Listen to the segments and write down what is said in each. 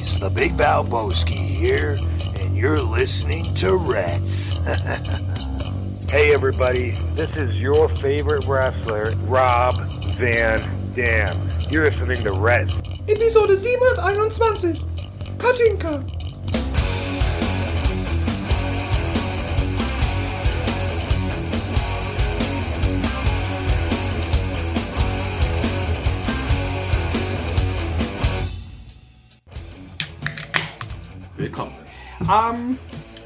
boys, the Big Valboski here, and you're listening to Rats. Hey everybody, this is your favorite wrestler, Rob Van Dam. You're listening to Red. Episode 721. Katinka. Willkommen. Ähm,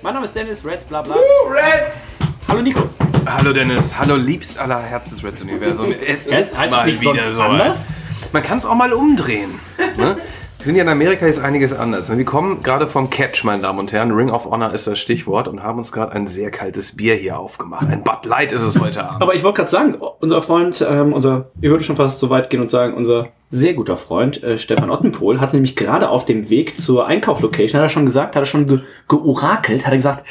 mein Name ist Dennis, Reds, bla bla. Reds! Hallo Nico. Hallo Dennis, hallo liebs aller Herzensreds-Universum. Es Heißt- ist heißt es mal nicht wieder sonst so. anders? Man kann es auch mal umdrehen. ne? Wir sind ja in Amerika, ist einiges anders. Wir kommen gerade vom Catch, meine Damen und Herren. Ring of Honor ist das Stichwort und haben uns gerade ein sehr kaltes Bier hier aufgemacht. Ein Bud Light ist es heute Abend. Aber ich wollte gerade sagen, unser Freund, ähm, unser, ich würde schon fast so weit gehen und sagen, unser sehr guter Freund äh, Stefan Ottenpohl hat nämlich gerade auf dem Weg zur Einkauflocation, hat er schon gesagt, hat er schon ge georakelt, hat er gesagt,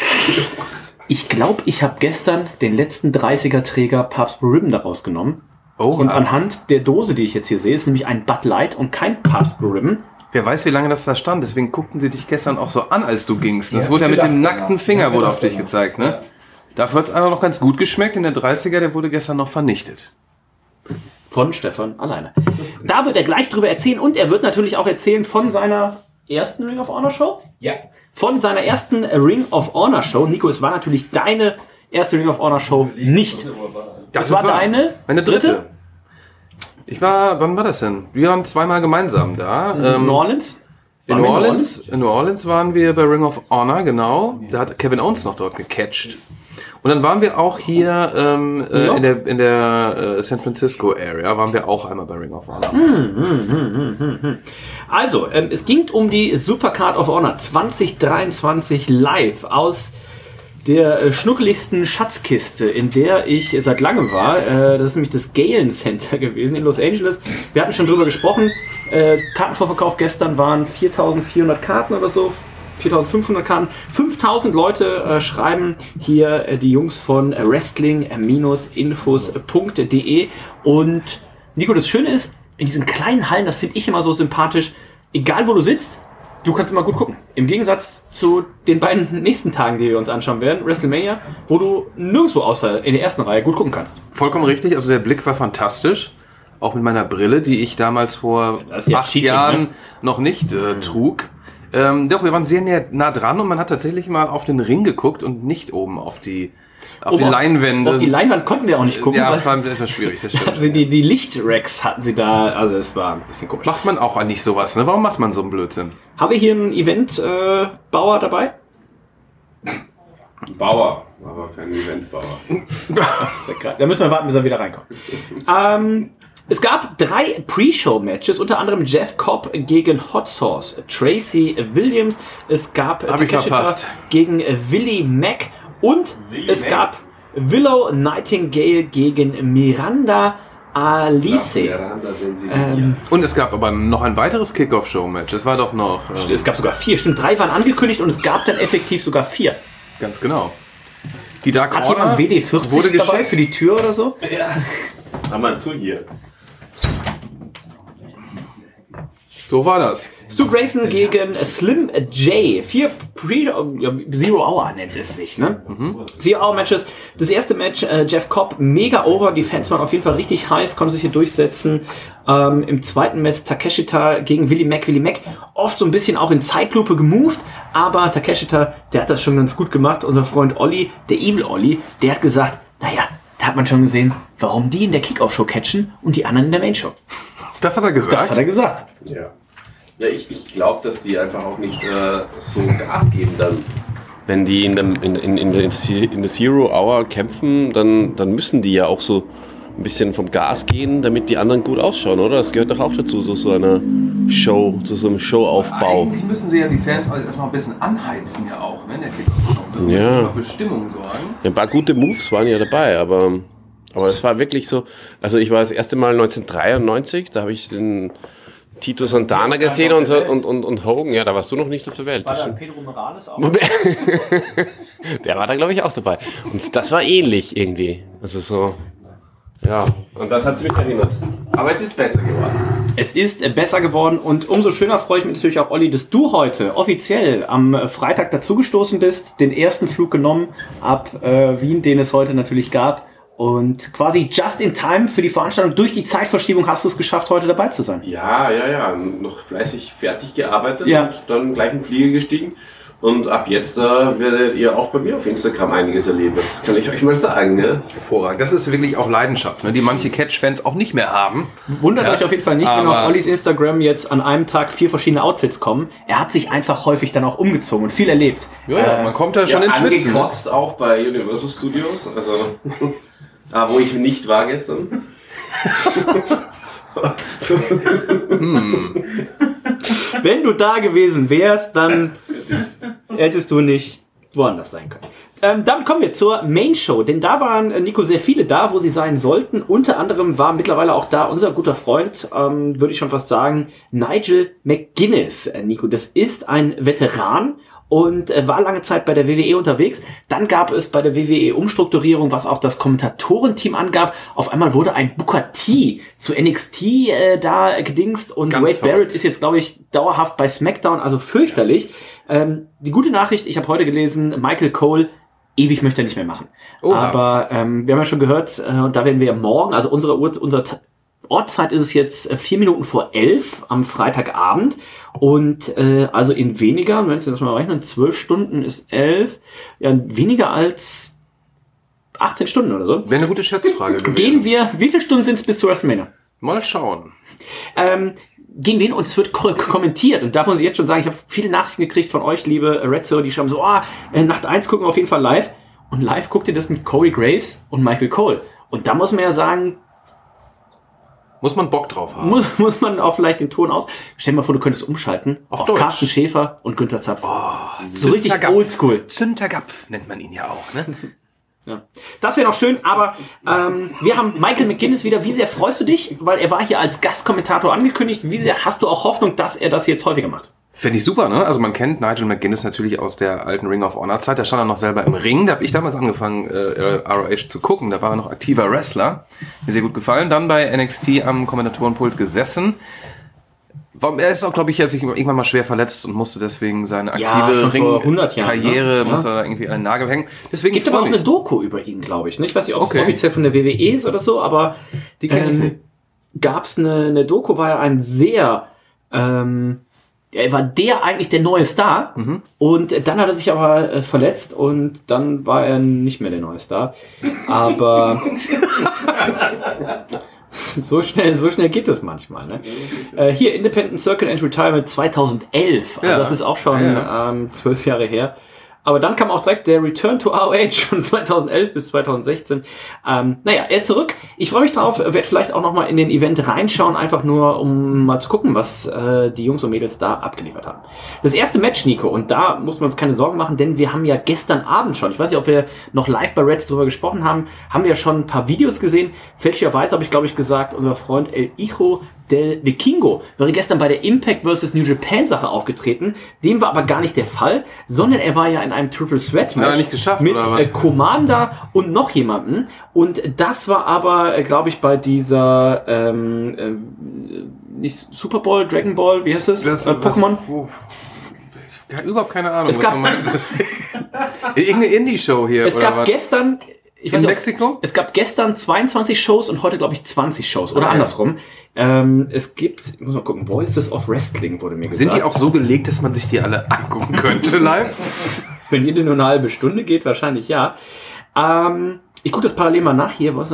ich glaube, ich habe gestern den letzten 30er-Träger Papst Ribbon daraus genommen. Oh, Und anhand der Dose, die ich jetzt hier sehe, ist nämlich ein Bud Light und kein Papst Ribbon. Wer weiß, wie lange das da stand. Deswegen guckten sie dich gestern auch so an, als du gingst. Das Ja, wurde ja mit dem nackten ja. Finger Ja, wurde auf gedacht, dich ja. gezeigt. Ne? Dafür hat es einfach noch ganz gut geschmeckt. In der 30er, der wurde gestern noch vernichtet. Von Stefan alleine. Da wird er gleich drüber erzählen und er wird natürlich auch erzählen von seiner ersten Ring of Honor Show. Ja. Von seiner ersten Ring of Honor Show. Nico, es war natürlich deine erste Ring of Honor Show nicht. Das war ist wahr. deine Meine dritte. dritte? Ich war, wann war das denn? Wir waren zweimal gemeinsam da. In Ähm, New Orleans? In New wir in New Orleans, in New Orleans waren wir bei Ring of Honor, genau. Da hat Kevin Owens noch dort gecatcht. Und dann waren wir auch hier ähm, äh, York? in der, in der äh, San Francisco Area, waren wir auch einmal bei Ring of Honor. Also, ähm, es ging um die Supercard of Honor 2023 live aus der äh, schnuckeligsten Schatzkiste, in der ich seit langem war. Äh, das ist nämlich das Galen Center gewesen in Los Angeles. Wir hatten schon drüber gesprochen. Äh, Kartenvorverkauf gestern waren 4400 Karten oder so. 4500 Karten. 5000 Leute schreiben hier die Jungs von wrestling-infos.de. Und Nico, das Schöne ist, in diesen kleinen Hallen, das finde ich immer so sympathisch, egal wo du sitzt, du kannst immer gut gucken. Im Gegensatz zu den beiden nächsten Tagen, die wir uns anschauen werden, WrestleMania, wo du nirgendwo außer in der ersten Reihe gut gucken kannst. Vollkommen richtig, also der Blick war fantastisch. Auch mit meiner Brille, die ich damals vor ja acht Cheating, Jahren ne? noch nicht äh, trug. Ähm, doch, wir waren sehr näher, nah dran und man hat tatsächlich mal auf den Ring geguckt und nicht oben auf die, auf die Leinwände. Auf die Leinwand konnten wir auch nicht gucken. ja, das war etwas schwierig, das stimmt. sie die, die Lichtracks hatten sie da, also es war ein bisschen komisch. Macht man auch nicht sowas, ne? Warum macht man so einen Blödsinn? Haben wir hier einen Eventbauer äh, Bauer dabei? Bauer, aber kein Eventbauer. Ja. Da müssen wir warten, bis er wieder reinkommt. ähm, es gab drei Pre-Show-Matches, unter anderem Jeff Cobb gegen Hot Sauce, Tracy Williams. Es gab Takeshita verpasst. gegen Willie Mack und es gab Willow Nightingale gegen Miranda Alice. Ähm, Und es gab aber noch ein weiteres Kickoff-Show-Match. Es war doch noch. Ähm, es gab sogar vier, stimmt, drei waren angekündigt und es gab dann effektiv sogar vier. ganz genau. Die Dark Hat Order jemand WD-40 wurde dabei geschickt. für die Tür oder so? Hör mal zu hier. So war das. Stu Grayson gegen Slim J. Vier Pre Zero Hour nennt es sich, ne? Zero Hour Matches. Das erste Match, äh, Jeff Cobb, mega over. Die Fans waren auf jeden Fall richtig heiß, konnte sich hier durchsetzen. Ähm, Im zweiten Match Takeshita gegen Willie Mack. Willie Mack oft so ein bisschen auch in Zeitlupe gemoved, aber Takeshita, der hat das schon ganz gut gemacht. Unser Freund Olli, der Evil Olli, der hat gesagt, naja, da hat man schon gesehen, warum die in der Kickoff-Show catchen und die anderen in der Main-Show. Das hat er gesagt. Das hat er gesagt. Ja. Ja, ich, ich glaube, dass die einfach auch nicht äh, so Gas geben dann. Wenn die in, dem, in, in, in, der, in der Zero Hour kämpfen, dann, dann müssen die ja auch so ein bisschen vom Gas gehen, damit die anderen gut ausschauen, oder? Das gehört doch auch dazu, so, so einer Show, zu so einem Showaufbau. Eigentlich müssen sie ja die Fans also erstmal ein bisschen anheizen ja auch, wenn der Kickoff kommt. Das muss Ja. immer für Stimmung sorgen. Ein paar gute Moves waren ja dabei, aber, aber es war wirklich so. Also ich war das erste Mal 1993, da habe ich den Tito Santana gesehen und, und, und, und Hogan. Ja, da warst du noch nicht auf der Welt. Das stimmt. Pedro Morales auch? Der war da, glaube ich, auch dabei. Und das war ähnlich irgendwie. Also so, ja. Und das hat es mich erinnert. Aber es ist besser geworden. Es ist äh, besser geworden und umso schöner freue ich mich natürlich auch, Olli, dass du heute offiziell am äh, Freitag dazugestoßen bist, den ersten Flug genommen ab äh, Wien, den es heute natürlich gab. Und quasi just in time für die Veranstaltung durch die Zeitverschiebung hast du es geschafft, heute dabei zu sein. Ja, ja, ja. Noch fleißig fertig gearbeitet Ja. und dann gleich in den Flieger gestiegen. Und ab jetzt äh, werdet ihr auch bei mir auf Instagram einiges erleben. Das kann ich euch mal sagen. Ne? Hervorragend. Das ist wirklich auch Leidenschaft, ne, die manche Catch-Fans auch nicht mehr haben. Wundert Ja, euch auf jeden Fall nicht, wenn auf Ollis Instagram jetzt an einem Tag vier verschiedene Outfits kommen. Er hat sich einfach häufig dann auch umgezogen und viel erlebt. Ja, ja, man kommt da schon ja, ins Schwitzen. ne? angekotzt auch bei Universal Studios. Also, ah, wo ich nicht war gestern. Wenn du da gewesen wärst, dann hättest du nicht woanders sein können. Ähm, damit kommen wir zur Main Show, denn da waren, äh, Nico, sehr viele da, wo sie sein sollten. Unter anderem war mittlerweile auch da unser guter Freund, ähm, würde ich schon fast sagen, Nigel McGuinness. Äh, Nico, das ist ein Veteran und äh, war lange Zeit bei der WWE unterwegs. Dann gab es bei der WWE Umstrukturierung, was auch das Kommentatorenteam angab. Auf einmal wurde ein Booker T zu NXT äh, da gedingst und Ganz Wade. Barrett ist jetzt, glaube ich, dauerhaft bei SmackDown, also fürchterlich. Ähm, die gute Nachricht, ich habe heute gelesen, Michael Cole ewig möchte er nicht mehr machen. Oha. Aber ähm, wir haben ja schon gehört, äh, und da werden wir ja morgen, also unsere, Uhr, unsere Ortszeit ist es jetzt äh, vier Minuten vor elf am Freitagabend. Und äh, also in weniger, wenn Sie das mal rechnen, zwölf Stunden ist elf, ja, weniger als 18 Stunden oder so. Wäre eine gute Schätzfrage gewesen. Gehen wir, wie viele Stunden sind es bis zu WrestleMania? Mal schauen. ähm, gegen wen und es wird ko kommentiert. Und da muss ich jetzt schon sagen, ich habe viele Nachrichten gekriegt von euch, liebe Red Zero, die schreiben so, ah, äh, Nacht 1 gucken wir auf jeden Fall live. Und live guckt ihr das mit Corey Graves und Michael Cole. Und da muss man ja sagen, Muss man Bock drauf haben. muss, muss man auch vielleicht den Ton aus. Stell dir mal vor, du könntest umschalten auf, Auf Deutsch. Carsten Schäfer und Günther Zapf. so richtig oldschool. Züntergapf nennt man ihn ja auch. Ne? Ja. Das wäre noch schön, aber ähm, wir haben Michael McGuinness wieder. Wie sehr freust du dich? Weil er war hier als Gastkommentator angekündigt. Wie sehr hast du auch Hoffnung, dass er das jetzt häufiger macht? Finde ich super, ne? Also man kennt Nigel McGuinness natürlich aus der alten Ring of Honor Zeit. Da stand er noch selber im Ring. Da habe ich damals angefangen, äh, ROH zu gucken. Da war er noch aktiver Wrestler. Mir sehr gut gefallen. Dann bei NXT am Kommentatorenpult gesessen. Er ist auch, glaube ich, jetzt sich irgendwann mal schwer verletzt und musste deswegen seine Ja, aktive 100 Jahren, Karriere ne? muss Ja. er da irgendwie an den Nagel hängen. Deswegen gibt aber auch mich. eine Doku über ihn, glaube ich. ne? Ich weiß nicht, ob es Okay. offiziell von der WWE ist oder so, aber Die ähm, gab es eine, eine Doku, war ja ein sehr, ähm, er war der eigentlich der neue Star Mhm. und dann hat er sich aber äh, verletzt und dann war er nicht mehr der neue Star. Aber so schnell, so schnell geht es manchmal. Ne? Äh, hier Independent Circuit and Retirement 2011. Also Ja. das ist auch schon Ja, ähm, zwölf Jahre her. Aber dann kam auch direkt der Return to ROH von 2011 bis 2016. Ähm, naja, er ist zurück. Ich freue mich drauf. Werde vielleicht auch noch mal in den Event reinschauen, einfach nur, um mal zu gucken, was äh, die Jungs und Mädels da abgeliefert haben. Das erste Match, Nico, und da mussten wir uns keine Sorgen machen, denn wir haben ja gestern Abend schon, ich weiß nicht, ob wir noch live bei Reds drüber gesprochen haben, haben wir schon ein paar Videos gesehen. Fälschlicherweise habe ich, glaube ich, gesagt, unser Freund El Hijo del Vikingo wäre gestern bei der Impact vs. New Japan Sache aufgetreten. Dem war aber gar nicht der Fall, sondern er war ja in einem Triple er Match mit äh, Commander und noch jemanden. Und das war aber, äh, glaube ich, bei dieser ähm, äh, nicht Super Bowl, Dragon Ball, wie heißt es? Das- äh, Pokémon. Ich habe überhaupt keine Ahnung, Es gab-. Irgendeine Indie-Show hier, Es gab was? gestern. Ich In nicht, Mexiko? Es gab gestern 22 Shows und heute, glaube ich, 20 Shows. Oder Ah, ja. andersrum. Ähm, es gibt, ich muss mal gucken, Voices of Wrestling wurde mir gesagt. Sind die auch so gelegt, dass man sich die alle angucken könnte live? Wenn jede nur eine halbe Stunde geht, wahrscheinlich ja. Ähm, ich gucke das parallel mal nach hier. Was,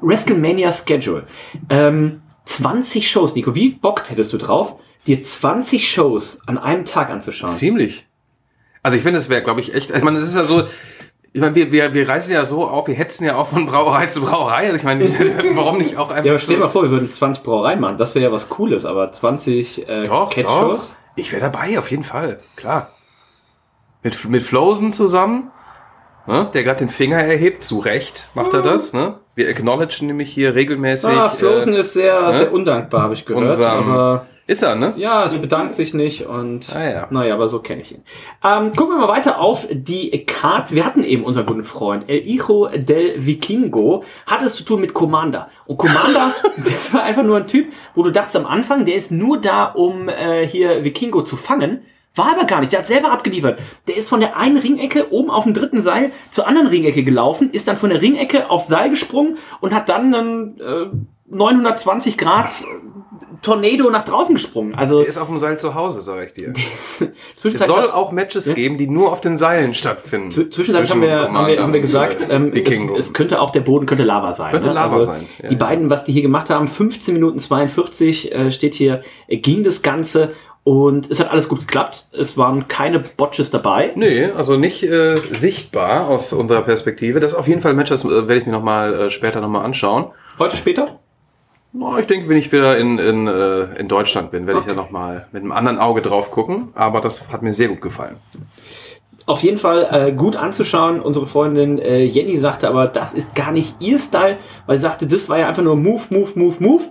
WrestleMania Schedule. Ähm, 20 Shows, Nico. Wie bockt hättest du drauf, dir 20 Shows an einem Tag anzuschauen? Ziemlich. Also ich finde, es wäre, glaube ich, echt. Ich meine, es ist ja so. Ich meine, wir, wir, wir reisen ja so auf, wir hetzen ja auch von Brauerei zu Brauerei. Also ich meine, warum nicht auch einfach. Ja, aber stell dir mal vor, wir würden 20 Brauereien machen. Das wäre ja was Cooles, aber 20 äh, Doch, Catch-Shows? Ich wäre dabei, auf jeden Fall. Klar. Mit, mit Flosen zusammen, ne, der gerade den Finger erhebt, zu Recht macht er das. Ne? Wir acknowledgen nämlich hier regelmäßig. Ah, Frozen äh, ist sehr, ne? sehr undankbar, habe ich gehört. unserem aber Ist er, ne? Ja, also bedankt sich nicht und Ah, ja. naja, aber so kenne ich ihn. Ähm, gucken wir mal weiter auf die Card. Wir hatten eben unseren guten Freund El Hijo del Vikingo, hat es zu tun mit Commander. Und Commander, das war einfach nur ein Typ, wo du dachtest am Anfang, der ist nur da, um äh, hier Vikingo zu fangen. War aber gar nicht, der hat selber abgeliefert. Der ist von der einen Ringecke oben auf dem dritten Seil zur anderen Ringecke gelaufen, ist dann von der Ringecke aufs Seil gesprungen und hat dann einen äh, 920 Grad äh, Tornado nach draußen gesprungen. Also Der ist auf dem Seil zu Hause, sag ich dir. Es soll auch Matches geben, die nur auf den Seilen stattfinden. Zw- Zwischenzeitlich haben wir, haben wir, haben wir gesagt, äh, ähm, es, es könnte auch der Boden könnte Lava sein. Könnte ne? Lava sein, ja, die ja. beiden, was die hier gemacht haben, 15 Minuten 42 äh, steht hier, äh, ging das Ganze und es hat alles gut geklappt. Es waren keine Botches dabei. Nee, also nicht äh, sichtbar aus unserer Perspektive. Das ist auf jeden Fall ein Match, das äh, werde ich mir noch mal, äh, später nochmal anschauen. Heute später? Na, ich denke, wenn ich wieder in, in, äh, in Deutschland bin, werde ich ja noch mal mit einem anderen Auge drauf gucken. Aber das hat mir sehr gut gefallen. Auf jeden Fall äh, gut anzuschauen. Unsere Freundin äh, Jenny sagte aber, das ist gar nicht ihr Style, weil sie sagte, das war ja einfach nur Move, Move, Move, Move.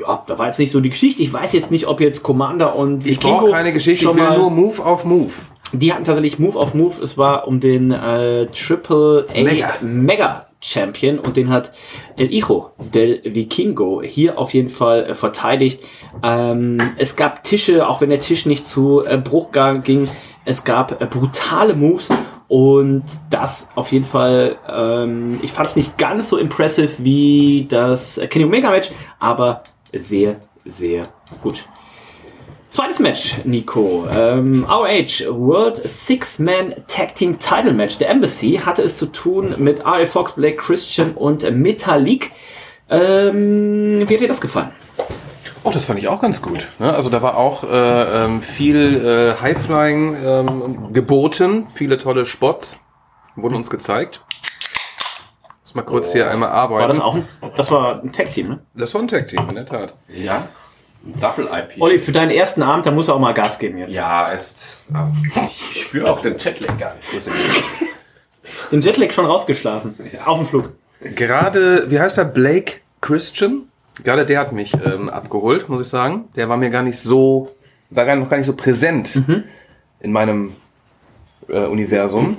Ja, da war jetzt nicht so die Geschichte. Ich weiß jetzt nicht, ob jetzt Commander und Ich brauche keine Geschichte, ich will nur Move auf Move. Die hatten tatsächlich Move auf Move. Es war um den äh, Triple A Mega. Mega. Champion und den hat El Hijo del Vikingo hier auf jeden Fall äh, verteidigt. Ähm, es gab Tische, auch wenn der Tisch nicht zu äh, Bruch ging. Es gab äh, brutale Moves und das auf jeden Fall. Ähm, ich fand es nicht ganz so impressive wie das äh, Kenny Omega Match, aber sehr, sehr gut. Zweites Match, Nico. Ähm, ROH World Six-Man Tag Team Title Match. Der Embassy hatte es zu tun mit RA Fox, Blake Christian und Metallic. Ähm, wie hat dir das gefallen? Oh, das fand ich auch ganz gut. Ne? Also da war auch äh, ähm, viel äh, Highflying ähm, geboten, viele tolle Spots wurden uns gezeigt. Muss mal kurz hier einmal arbeiten. War das auch ein, das war ein Tag Team, ne? Das war ein Tag Team, in der Tat. Ja. Double IP. Olli, für deinen ersten Abend, da muss er auch mal Gas geben jetzt. Ja, ist. Ich spüre auch den Jetlag gar nicht. Den Jetlag schon rausgeschlafen. Auf dem Flug. Gerade, wie heißt der? Blake Christian? Gerade der hat mich ähm, abgeholt, muss ich sagen. Der war mir gar nicht so, war gar noch gar nicht so präsent in meinem äh, Universum.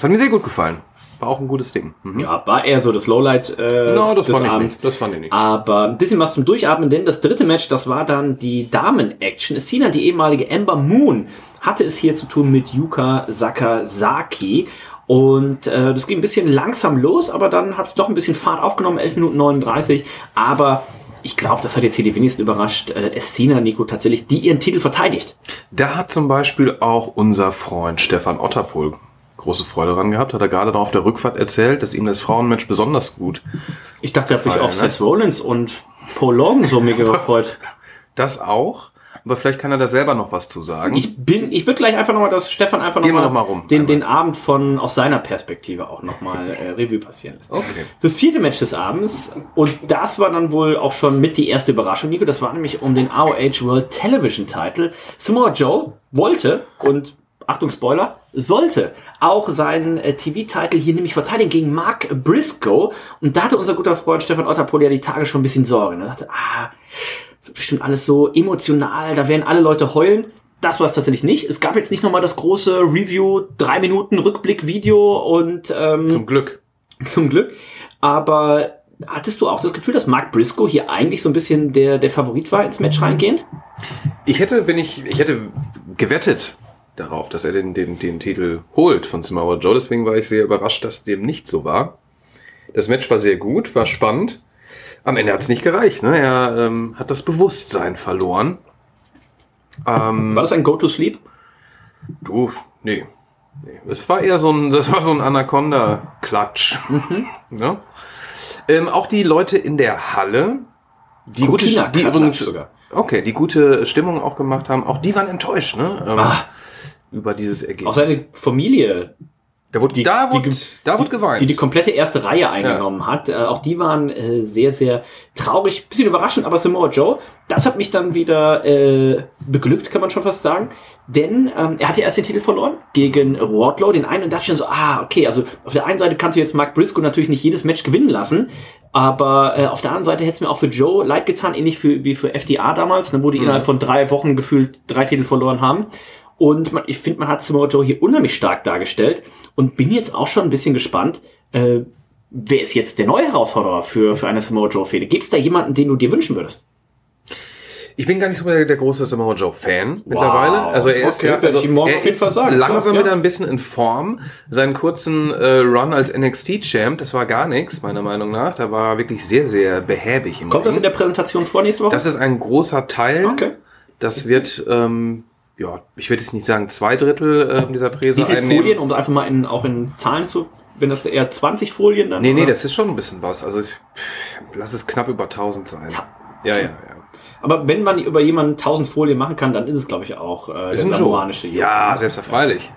Hat mir sehr gut gefallen. War auch ein gutes Ding. Mhm. Ja, war eher so das Lowlight äh, No, das des fand ich Abends. nicht. Das fand ich nicht. Aber ein bisschen was zum Durchatmen, denn das dritte Match, das war dann die Damen-Action. Sina, die ehemalige Amber Moon, hatte es hier zu tun mit Yuka Sakazaki. Und äh, das ging ein bisschen langsam los, aber dann hat es doch ein bisschen Fahrt aufgenommen, 11 Minuten 39. Aber ich glaube, das hat jetzt hier die wenigsten überrascht. Äh, es Sina, Nico, tatsächlich, die ihren Titel verteidigt. Da hat zum Beispiel auch unser Freund Stefan Otterpohl große Freude dran gehabt. Hat er gerade auf der Rückfahrt erzählt, dass ihm das Frauenmatch besonders gut. Ich dachte, er hat sich auf ne? Seth Rollins und Paul Logan so mega gefreut. Das auch. Aber vielleicht kann er da selber noch was zu sagen. Ich bin, ich würde gleich einfach nochmal, dass Stefan einfach nochmal noch mal rum. den, Einmal. den Abend von aus seiner Perspektive auch nochmal äh, Revue passieren lässt. okay. Das vierte Match des Abends, und das war dann wohl auch schon mit die erste Überraschung, Nico, das war nämlich um den ROH World Television Title. Samoa Joe wollte, und Achtung Spoiler, sollte auch seinen äh, TV-Titel hier nämlich verteidigen gegen Mark Briscoe. Und da hatte unser guter Freund Stefan Otterpohl ja die Tage schon ein bisschen Sorge. Er dachte, ah, bestimmt alles so emotional, da werden alle Leute heulen. Das war es tatsächlich nicht. Es gab jetzt nicht nochmal das große Review, drei Minuten Rückblick-Video und ähm, Zum Glück. zum Glück. Aber hattest du auch das Gefühl, dass Mark Briscoe hier eigentlich so ein bisschen der, der Favorit war ins Match reingehend? Ich hätte, wenn ich, ich hätte gewettet darauf, dass er den, den, den Titel holt von Samoa Joe. Deswegen war ich sehr überrascht, dass dem nicht so war. Das Match war sehr gut, war spannend. Am Ende hat es nicht gereicht. Ne? Er ähm, hat das Bewusstsein verloren. Ähm, War das ein Go-to-Sleep? Du, nee. nee. Es war eher so ein, das war so ein Anaconda-Klatsch. Ja? Ähm, auch die Leute in der Halle, die, gute, die übrigens, sogar. Okay, die gute Stimmung auch gemacht haben, auch die waren enttäuscht, ne? Ähm, Ah. über dieses Ergebnis. Auch seine Familie Da wurde, die, da die, wurde, da wurde geweint. die die komplette erste Reihe eingenommen hat. Äh, auch die waren äh, sehr, sehr traurig, bisschen überraschend, aber Samoa Joe, das hat mich dann wieder äh, beglückt, kann man schon fast sagen. Denn ähm, er hat ja erst den Titel verloren gegen Wardlow, den einen, und dachte ich schon so, ah, okay, also auf der einen Seite kannst du jetzt Mark Briscoe natürlich nicht jedes Match gewinnen lassen, aber äh, auf der anderen Seite hätte es mir auch für Joe leid getan, ähnlich für, wie für FDA damals, ne, wo die innerhalb von drei Wochen gefühlt drei Titel verloren haben. Und man, ich finde, man hat Samoa Joe hier unheimlich stark dargestellt und bin jetzt auch schon ein bisschen gespannt, äh, wer ist jetzt der neue Herausforderer für, für eine Samoa Joe-Fehde? Gibt es da jemanden, den du dir wünschen würdest? Ich bin gar nicht so der, der große Samoa Joe Fan mittlerweile. Also er ist Okay, ja, also er ist sagen. langsam Ja. wieder ein bisschen in Form. Seinen kurzen äh, Run als NXT Champ, das war gar nichts meiner Meinung nach. Da war er wirklich sehr, sehr behäbig im Kommt das in Ring. der Präsentation vor nächste Woche? Das ist ein großer Teil. Okay. Das wird, ähm, ja, ich würde jetzt nicht sagen zwei Drittel ähm, dieser Präse Wie viele einnehmen. Folien, um einfach mal in, auch in Zahlen zu, wenn das eher 20 Folien dann? Nee, nee, oder? das ist schon ein bisschen was. Also ich, pff, lass es knapp über 1000 sein. Ja, ja, ja. Aber wenn man über jemanden 1000 Folien machen kann, dann ist es, glaube ich, auch äh, der Ist ein Joe. samoanische. Ja, selbstverständlich.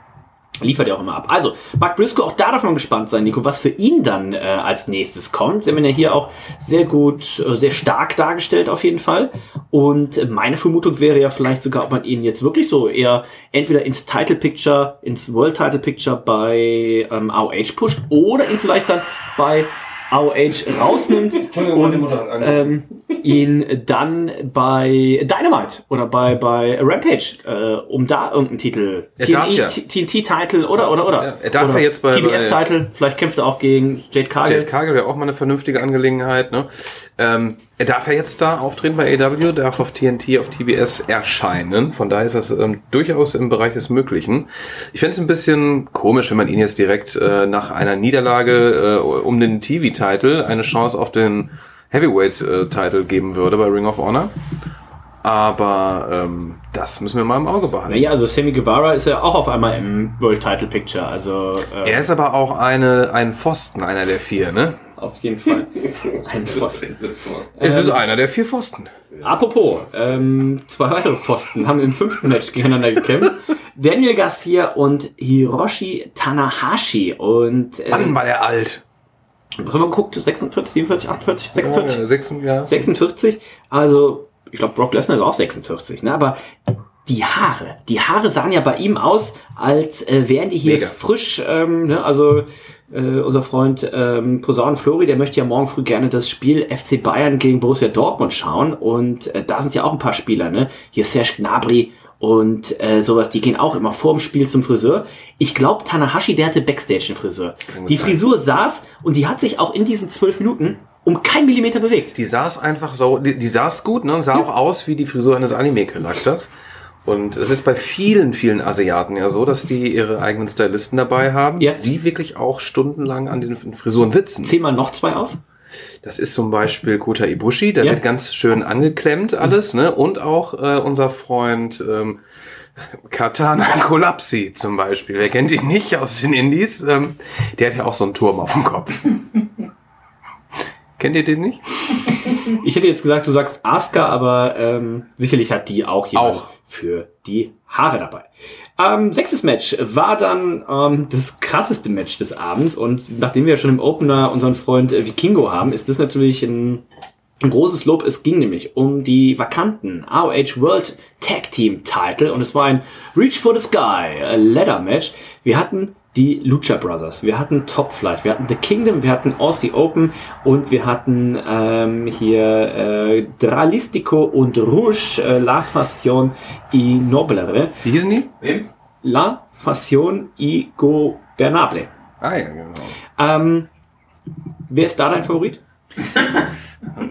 Liefert ja auch immer ab. Also, Mark Briscoe, auch da darf man gespannt sein, Nico, was für ihn dann äh, als nächstes kommt. Sie haben ihn ja hier auch sehr gut, äh, sehr stark dargestellt auf jeden Fall. Und meine Vermutung wäre ja vielleicht sogar, ob man ihn jetzt wirklich so eher entweder ins Title Picture, ins World Title Picture bei ähm, AOH pusht oder ihn vielleicht dann bei AOH rausnimmt und ähm, ihn dann bei Dynamite oder bei, bei Rampage, äh, um da irgendeinen Titel, darf ja. TNT-Titel oder, oder, oder. Ja, er darf oder ja jetzt bei- TBS-Titel, vielleicht kämpft er auch gegen Jade Cargill. Jade Cargill wäre auch mal eine vernünftige Angelegenheit. Ne? Ähm, er darf ja jetzt da auftreten bei AW, darf auf TNT, auf TBS erscheinen. Von daher ist das ähm, durchaus im Bereich des Möglichen. Ich fände es ein bisschen komisch, wenn man ihn jetzt direkt äh, nach einer Niederlage äh, um den TV-Titel eine Chance auf den Heavyweight-Titel geben würde bei Ring of Honor. Aber ähm, das müssen wir mal im Auge behalten. Naja, also Sammy Guevara ist ja auch auf einmal im World Title Picture, also äh, Er ist aber auch eine, ein Pfosten, einer der vier, ne? Auf jeden Fall ein Pfosten. Es ist einer der vier Pfosten. Apropos, ähm, zwei weitere Pfosten haben im fünften Match gegeneinander gekämpft. Daniel Garcia und Hiroshi Tanahashi. Und äh, Wann war der alt? wir geguckt? 46, 47, 48, 46? Ja, sechs, ja. 46. Also, ich glaube, Brock Lesnar ist auch 46, ne? Aber die Haare, die Haare sahen ja bei ihm aus, als äh, wären die hier Mega. frisch, ähm, ne? Also, äh, unser Freund ähm, Posaun Flori, der möchte ja morgen früh gerne das Spiel FC Bayern gegen Borussia Dortmund schauen. Und äh, da sind ja auch ein paar Spieler, ne? Hier Serge Gnabry und äh, sowas, die gehen auch immer vor dem Spiel zum Friseur. Ich glaube, Tanahashi, der hatte Backstage einen Friseur. Die. Frisur saß und die hat sich auch in diesen zwölf Minuten um kein Millimeter bewegt. Die saß einfach so, die, die saß gut, ne? Sah auch aus wie die Frisur eines Anime-Charakters. Und es ist bei vielen, vielen Asiaten ja so, dass die ihre eigenen Stylisten dabei haben, Ja. die wirklich auch stundenlang an den Frisuren sitzen. Zähl mal noch zwei auf. Das ist zum Beispiel Kota Ibushi, der Ja. wird ganz schön angeklemmt alles, ne? Und auch äh, unser Freund ähm, Katana Kolapsi zum Beispiel. Wer kennt ihn nicht aus den Indies? Ähm, der hat ja auch so einen Turm auf dem Kopf. Kennt ihr den nicht? Ich hätte jetzt gesagt, du sagst Asuka, aber ähm, sicherlich hat die auch jemand Auch. Für die Haare dabei. Ähm, sechstes Match war dann ähm, das krasseste Match des Abends und nachdem wir schon im Opener unseren Freund äh, Vikingo haben, ist das natürlich ein, ein großes Lob. Es ging nämlich um die vakanten AOH World Tag Team Title und es war ein Reach for the Sky äh, Ladder Match. Wir hatten die Lucha Brothers, wir hatten Top Flight, wir hatten The Kingdom, wir hatten Aussie Open und wir hatten ähm, hier äh, Dralistico und Rouge, äh, La Fassion y Noblere. Wie hießen die? La Fassion y Gobernable. Ah ja, genau. Ähm, wer ist da dein Favorit?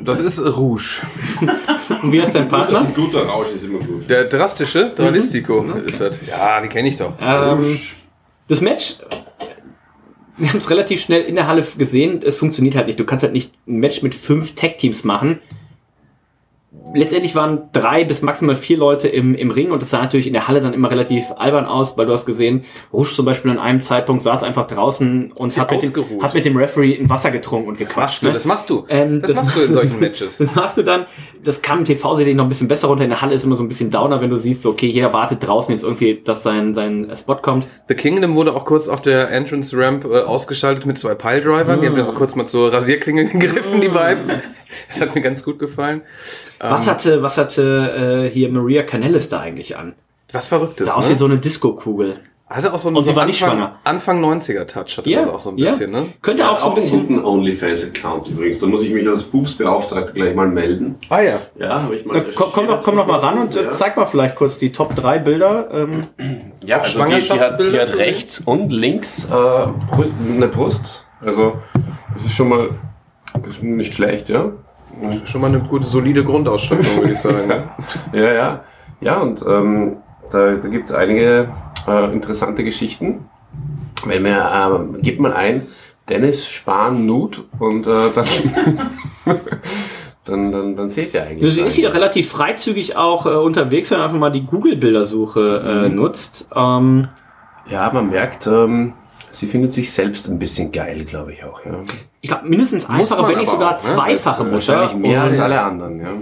Das ist Rouge. Und wie heißt dein Partner? Ein guter Rausch ist immer gut. Der drastische Dralistico ist das. Ja, die kenne ich doch. Ähm, das Match, wir haben es relativ schnell in der Halle gesehen, es funktioniert halt nicht. Du kannst halt nicht ein Match mit fünf Tag-Teams machen. Letztendlich waren drei bis maximal vier Leute im, im Ring und das sah natürlich in der Halle dann immer relativ albern aus, weil du hast gesehen, Rusch zum Beispiel an einem Zeitpunkt saß einfach draußen und hat mit, dem, hat mit dem Referee ein Wasser getrunken und gequatscht. Machst du, ne? das machst du. Ähm, das, machst du in solchen Matches. Das machst du dann. Das kam im TV sicherlich noch ein bisschen besser runter. In der Halle ist immer so ein bisschen downer, wenn du siehst, so, okay, jeder wartet draußen jetzt irgendwie, dass sein, sein Spot kommt. The Kingdom wurde auch kurz auf der Entrance Ramp äh, ausgeschaltet mit zwei Piledrivern. Die haben dann auch kurz mal zur Rasierklinge gegriffen, die beiden. Das hat mir ganz gut gefallen. Was hatte, was hatte äh, hier Maria Canellis da eigentlich an? Was Verrücktes, Sah aus ne? wie so eine Disco-Kugel. Hatte auch so einen Und sie so war nicht Anfang, schwanger. Anfang 90er Touch hatte das auch so ein bisschen, ne? Könnte Ja, auch so ein bisschen. einen guten OnlyFans-Account übrigens. Da muss ich mich als Boobs-Beauftragter gleich mal melden. Ah ja. Ja, habe ich mal Äh, komm, komm, doch, komm doch mal ran und äh, Ja. zeig mal vielleicht kurz die Top 3 Bilder. Ähm, Ja, also die, die hat, Schwangerschaftsbilder die hat rechts und links äh, eine Brust. Also, das ist schon mal ist nicht schlecht, ja. Das ist schon mal eine gute, solide Grundausstattung, würde ich sagen. ne? Ja, ja. Ja, und ähm, da, da gibt es einige äh, interessante Geschichten. Wenn man, ähm, gibt man ein, Dennis Spahn Nude und äh, dann, dann, dann, dann seht ihr eigentlich. sie ist hier relativ freizügig auch äh, unterwegs, wenn man einfach mal die Google-Bildersuche äh, nutzt. Ähm, Ja, man merkt, ähm, sie findet sich selbst ein bisschen geil, glaube ich auch. Ja. ich glaube, mindestens einfache, wenn nicht sogar auch, ne? zweifache äh, Mutter. Wahrscheinlich mehr als alle anderen, ja.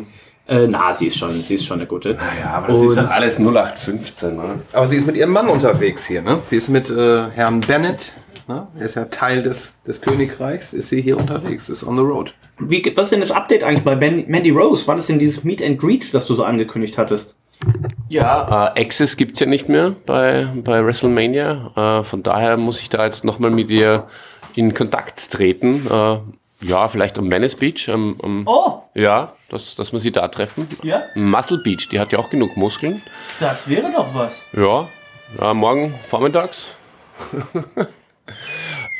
Äh, na, sie ist schon, sie ist schon eine gute. Ja, aber das ist Und- doch alles 0815, ne? Aber sie ist mit ihrem Mann unterwegs hier, ne? Sie ist mit äh, Herrn Bennett, ne? Er ist ja Teil des, des Königreichs, ist sie hier unterwegs, ist on the road. Wie, was ist denn das Update eigentlich bei ben, Mandy Rose? Wann ist denn dieses Meet and Greet, das du so angekündigt hattest? Ja, äh, Access gibt's ja nicht mehr bei, bei WrestleMania. Äh, von daher muss ich da jetzt nochmal mit ihr in Kontakt treten. Äh, ja, vielleicht am Venice Beach. Am, am, Oh, Ja, dass, dass wir sie da treffen. Ja? Muscle Beach, die hat ja auch genug Muskeln. das wäre doch was. Ja, ja morgen vormittags.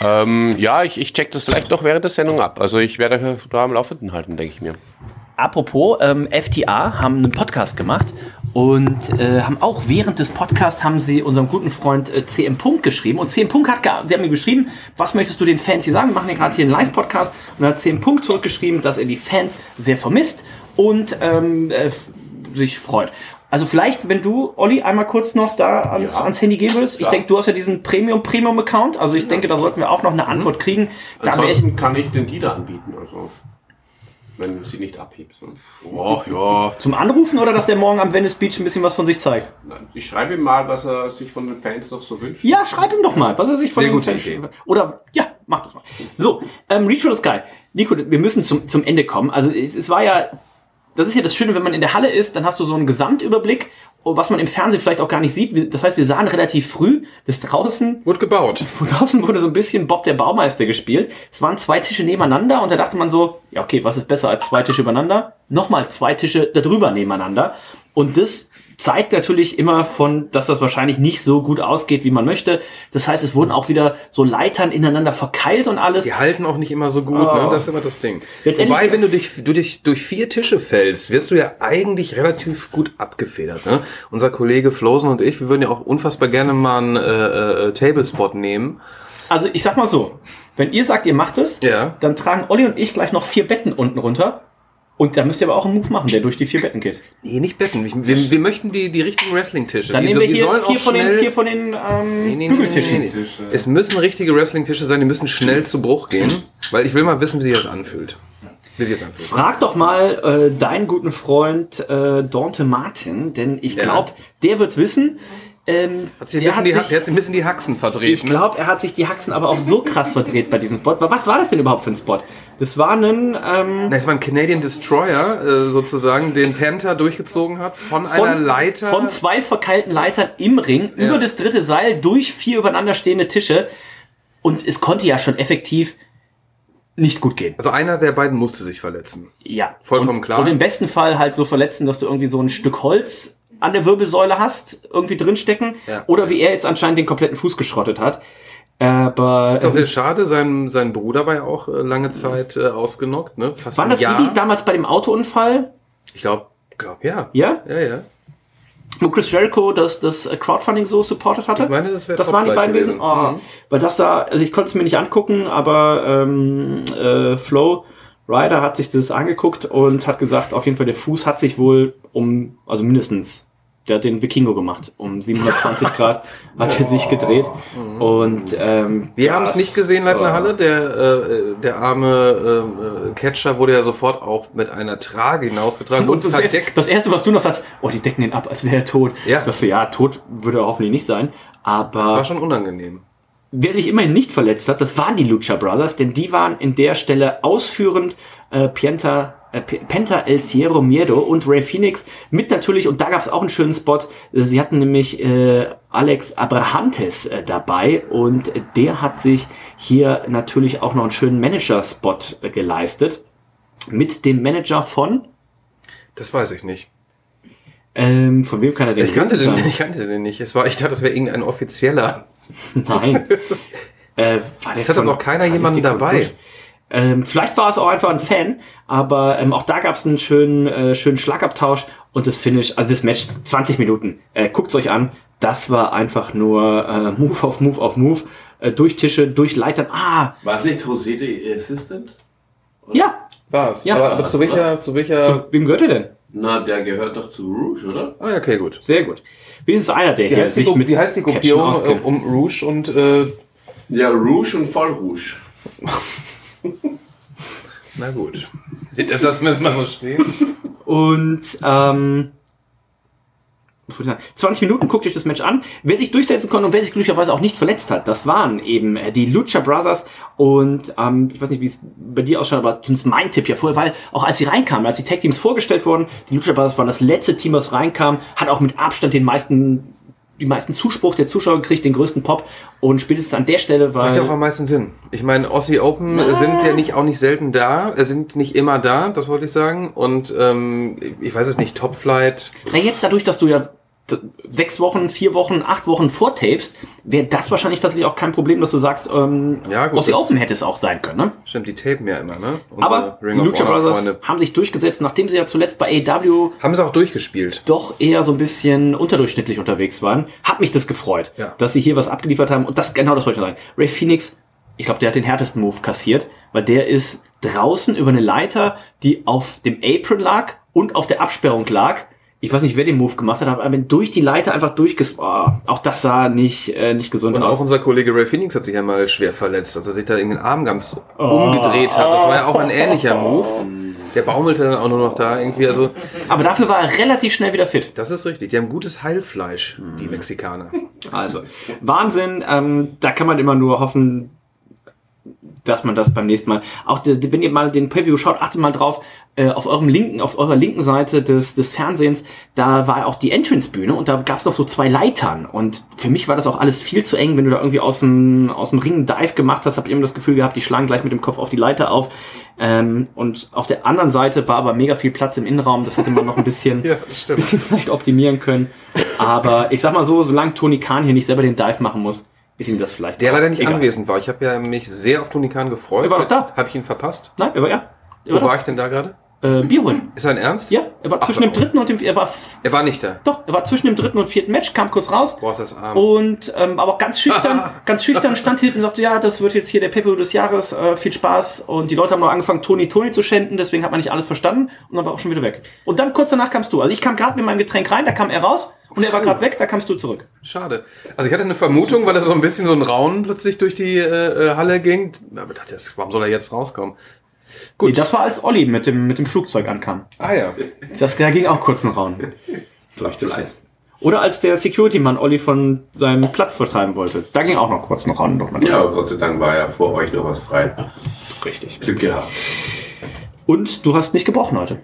ähm, ja, ich, ich check das vielleicht noch während der Sendung ab. Also ich werde da am Laufenden halten, denke ich mir. Apropos, ähm, FTA haben einen Podcast gemacht und äh, haben auch während des Podcasts haben sie unserem guten Freund äh, CM Punkt geschrieben und CM Punkt hat, sie haben mir geschrieben, was möchtest du den Fans hier sagen? Wir machen ja gerade hier einen Live-Podcast und dann hat CM Punkt zurückgeschrieben, dass er die Fans sehr vermisst und ähm, äh, sich freut. Also vielleicht, wenn du, Olli, einmal kurz noch da ans, Ja. ans Handy gehen würdest. Ich Klar. denke, du hast ja diesen Premium-Premium-Account. Also ich denke, da sollten wir auch noch eine Antwort kriegen. Da wäre ich, Ansonsten kann ich den Dealer anbieten, also wenn sie nicht abhebt. Ne? Ach ja. zum Anrufen oder dass der morgen am Venice Beach ein bisschen was von sich zeigt? Ich schreibe ihm mal, was er sich von den Fans noch so wünscht. Ja, schreib ihm doch mal, was er sich von Sehr dem gute Fan- Idee. Oder, ja, mach das mal. So, ähm, Reach for the Sky. Nico, wir müssen zum, zum Ende kommen. Also, es, es war ja, das ist ja das Schöne, wenn man in der Halle ist, dann hast du so einen Gesamtüberblick, was man im Fernsehen vielleicht auch gar nicht sieht. Das heißt, wir sahen relativ früh, dass draußen, Wurde gebaut. draußen wurde so ein bisschen Bob der Baumeister gespielt. Es waren zwei Tische nebeneinander und da dachte man so, ja, okay, was ist besser als zwei Tische übereinander? Nochmal zwei Tische darüber nebeneinander. Und das zeigt natürlich immer von, dass das wahrscheinlich nicht so gut ausgeht, wie man möchte. Das heißt, es wurden auch wieder so Leitern ineinander verkeilt und alles. Die halten auch nicht immer so gut, Oh. ne? Das ist immer das Ding. Wobei, wenn du dich, du dich durch vier Tische fällst, wirst du ja eigentlich relativ gut abgefedert. Ne? Unser Kollege Flosen und ich, wir würden ja auch unfassbar gerne mal einen äh, äh, Tablespot nehmen. Also ich sag mal so, wenn ihr sagt, ihr macht es, Ja. dann tragen Olli und ich gleich noch vier Betten unten runter. Und da müsst ihr aber auch einen Move machen, der durch die vier Betten geht. Nee, nicht Betten. Wir, wir, möchten die, die richtigen Wrestling-Tische. Dann nehmen wir die hier vier von, den, vier von den ähm, Nee, nee, Bügeltischen. nee. Es müssen richtige Wrestling-Tische sein, die müssen schnell zu Bruch gehen, weil ich will mal wissen, wie sich das anfühlt. Wie sich das anfühlt. Frag doch mal äh, deinen guten Freund äh, Dante Martin, denn ich Ja. glaube, der wird's wissen. Ähm, Hat sich ein der bisschen, hat die, sich, hat ein bisschen die Haxen ich verdreht. Ne? glaube, er hat sich die Haxen aber auch so krass verdreht bei diesem Spot. Was war das denn überhaupt für ein Spot? Das war ein ähm, Das war ein Canadian Destroyer, äh, sozusagen, den Panther durchgezogen hat von, einer Leiter. von zwei verkeilten Leitern im Ring Ja. über das dritte Seil durch vier übereinander stehende Tische. Und es konnte ja schon effektiv nicht gut gehen. also einer der beiden musste sich verletzen. Ja. Vollkommen und, klar. Und im besten Fall halt so verletzen, dass du irgendwie so ein Stück Holz an der Wirbelsäule hast, irgendwie drinstecken. Ja. Oder wie er jetzt anscheinend den kompletten Fuß geschrottet hat. Aber Ist auch sehr schade, sein, sein Bruder war ja auch äh, lange Zeit äh, ausgenockt, ne? Fast waren das Jahr. die, die damals bei dem Autounfall, Ich glaube, glaub, ja. ja, Ja, ja. wo Chris Jericho das, das Crowdfunding so supported hatte? Ich meine, das wäre Das waren die beiden gewesen. Oh, Mhm. Weil das da, also ich konnte es mir nicht angucken, aber ähm, äh, Flo Ryder hat sich das angeguckt und hat gesagt, auf jeden Fall der Fuß hat sich wohl um, also mindestens, der hat den Vikingo gemacht. Um 720 Grad hat er sich gedreht. Und ähm, Wir haben es nicht gesehen live in der Halle. Der, äh, der arme äh, Catcher wurde ja sofort auch mit einer Trage hinausgetragen und, Und das, erste, verdeckt. das erste, was du noch sagst, oh, die decken ihn ab, als wäre er tot. Ja. Sagst du, ja, tot würde er hoffentlich nicht sein. Aber das war schon unangenehm. Wer sich immerhin nicht verletzt hat, das waren die Lucha Brothers, denn die waren in der Stelle ausführend äh, Pienta, äh, Penta El Cielo Miedo und Ray Phoenix mit natürlich, und da gab es auch einen schönen Spot, sie hatten nämlich äh, Alex Abrahantes äh, dabei und der hat sich hier natürlich auch noch einen schönen Manager-Spot äh, geleistet mit dem Manager von, Das weiß ich nicht. ähm, von wem kann er denn Ich kannte, den, sein? ich kannte den nicht. Es war, ich dachte, das wäre irgendein offizieller. Nein. äh, Es hatte von doch keiner Kalistico jemanden dabei. Bush? Ähm, vielleicht war es auch einfach ein Fan, aber ähm, auch da gab es einen schönen, äh, schönen Schlagabtausch und das Finish, also das Match, 20 Minuten. Äh, Guckt euch an, das war einfach nur äh, Move auf Move auf Move, äh, durch Tische, durch Leitern. Ah, War es nicht José der Assistant? ja, War es. Ja. aber, aber zu welcher, zu welcher. zu wem gehört er denn? Na, der gehört doch zu Rouge, oder? ah, ja, okay, gut. Sehr gut. Wenigstens einer, der Wie hier heißt, die, sich Gru- mit wie heißt die Gruppierung um Rouge und äh, Ja, Rouge und Voll Rouge. na gut. Das lassen wir es mal so stehen. Und ähm, was wollte ich sagen? 20 Minuten guckt euch das Match an. Wer sich durchsetzen konnte und wer sich glücklicherweise auch nicht verletzt hat, das waren eben äh, die Lucha Brothers. Und ähm, ich weiß nicht, wie es bei dir ausschaut, aber zumindest mein Tipp ja vorher, weil auch als sie reinkamen, als die Tag Teams vorgestellt wurden, die Lucha Brothers waren das letzte Team, was reinkam, hat auch mit Abstand den meisten die meisten Zuspruch der Zuschauer gekriegt, den größten Pop und spätestens an der Stelle, weil Macht ja auch am meisten Sinn. Ich meine, Aussie Open sind ja nicht auch nicht selten da, sind nicht immer da, das wollte ich sagen. Und ähm, ich weiß es nicht, Top Flight. Na jetzt dadurch, dass du ja sechs Wochen, vier Wochen, acht Wochen vortapest, wäre das wahrscheinlich tatsächlich auch kein Problem, dass du sagst, ähm, Ja, gut, Aussie Open hätte es auch sein können. Ne? Stimmt, die tapen ja immer, ne? Unsere Aber die of Lucha Brothers Freunde. haben sich durchgesetzt, nachdem sie ja zuletzt bei AW Haben sie auch durchgespielt. doch eher so ein bisschen unterdurchschnittlich unterwegs waren. Hat mich das gefreut, Ja. dass sie hier was abgeliefert haben. Und das genau das wollte ich sagen. Ray Phoenix, ich glaube, der hat den härtesten Move kassiert, weil der ist draußen über eine Leiter, die auf dem Apron lag und auf der Absperrung lag. Ich weiß nicht, wer den Move gemacht hat, aber durch die Leiter einfach durchges... Oh, auch das sah nicht, äh, nicht gesund Und aus. auch unser Kollege Ray Phoenix hat sich ja mal schwer verletzt, als er sich da in den Arm ganz umgedreht hat. Das war ja auch ein ähnlicher Move. Der baumelte dann auch nur noch da irgendwie. Also, aber dafür war er relativ schnell wieder fit. das ist richtig. Die haben gutes Heilfleisch, die Mexikaner. Also, Wahnsinn. Ähm, da kann man immer nur hoffen, dass man das beim nächsten Mal. Auch wenn ihr mal den Preview schaut, achtet mal drauf. Äh, auf eurem linken, auf eurer linken Seite des, des Fernsehens, da war auch die Entrance-Bühne und da gab es noch so zwei Leitern. Und für mich war das auch alles viel zu eng, wenn du da irgendwie aus dem, aus dem Ring einen Dive gemacht hast, habt ihr immer das Gefühl gehabt, die schlagen gleich mit dem Kopf auf die Leiter auf. Ähm, und auf der anderen Seite war aber mega viel Platz im Innenraum. Das hätte man noch ein bisschen, Ja, bisschen vielleicht optimieren können. Aber ich sag mal so, solange Tony Khan hier nicht selber den Dive machen muss, ist ihm das vielleicht. Der leider nicht egal. anwesend war. Ich habe ja mich sehr auf Tony Khan gefreut. Er war doch da. Habe ich ihn verpasst? Nein, er war ja. Wo war ich denn da gerade? Äh, Bier holen. Ist er ein Ernst? Ja, er war zwischen dem dritten und dem er war Er war nicht da. doch, er war zwischen dem dritten und vierten Match, kam kurz raus. Boah, ist das arm. Und ähm, aber auch ganz schüchtern, ganz schüchtern stand hinten und sagte, ja, das wird jetzt hier der Pepper des Jahres, äh, viel Spaß. Und die Leute haben noch angefangen, Toni Toni zu schänden, deswegen hat man nicht alles verstanden und dann war auch schon wieder weg. Und dann kurz danach kamst du. Also ich kam gerade mit meinem Getränk rein, da kam er raus und er war gerade weg, da kamst du zurück. Schade. Also ich hatte eine Vermutung, weil es so ein bisschen so ein Raunen plötzlich durch die äh, äh, Halle ging. Aber dachte, das- warum soll er jetzt rauskommen? Gut. Nee, das war als Olli mit dem, mit dem Flugzeug ankam. ah ja. Das, da ging auch kurz ein Raum. Vielleicht. Oder als der Security-Mann Olli von seinem Platz vertreiben wollte. Da ging auch noch kurz ein Raum. Noch mal. Ja, aber Gott sei Dank war ja vor euch noch was frei. richtig. Glück gehabt. Und du hast nicht gebrochen heute.